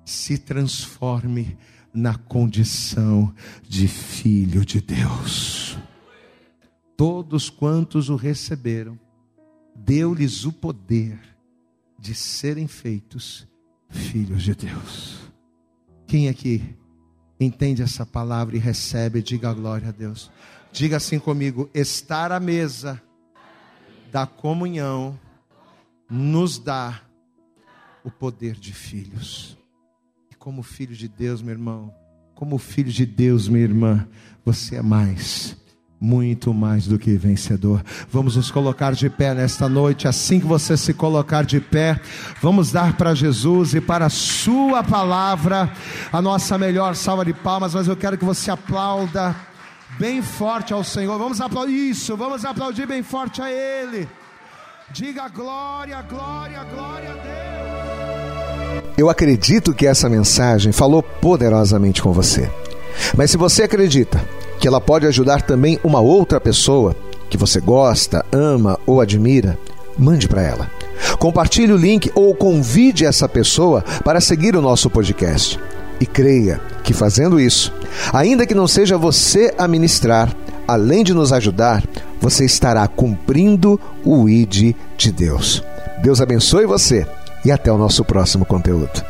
se transforme na condição de filho de Deus. Todos quantos o receberam, deu-lhes o poder de serem feitos filhos de Deus. Quem aqui entende essa palavra e recebe, diga glória a Deus. Diga assim comigo: estar à mesa da comunhão nos dá o poder de filhos. E como filho de Deus, meu irmão, como filho de Deus, minha irmã, você é mais muito mais do que vencedor. Vamos nos colocar de pé nesta noite. Assim que você se colocar de pé, vamos dar para Jesus e para a Sua palavra a nossa melhor salva de palmas. Mas eu quero que você aplauda bem forte ao Senhor. Vamos aplaudir isso, vamos aplaudir bem forte a Ele. Diga glória, glória, glória a Deus. Eu acredito que essa mensagem falou poderosamente com você. Mas se você acredita que ela pode ajudar também uma outra pessoa que você gosta, ama ou admira, mande para ela. Compartilhe o link ou convide essa pessoa para seguir o nosso podcast. E creia que fazendo isso, ainda que não seja você a ministrar, além de nos ajudar, você estará cumprindo o ID de Deus. Deus abençoe você e até o nosso próximo conteúdo.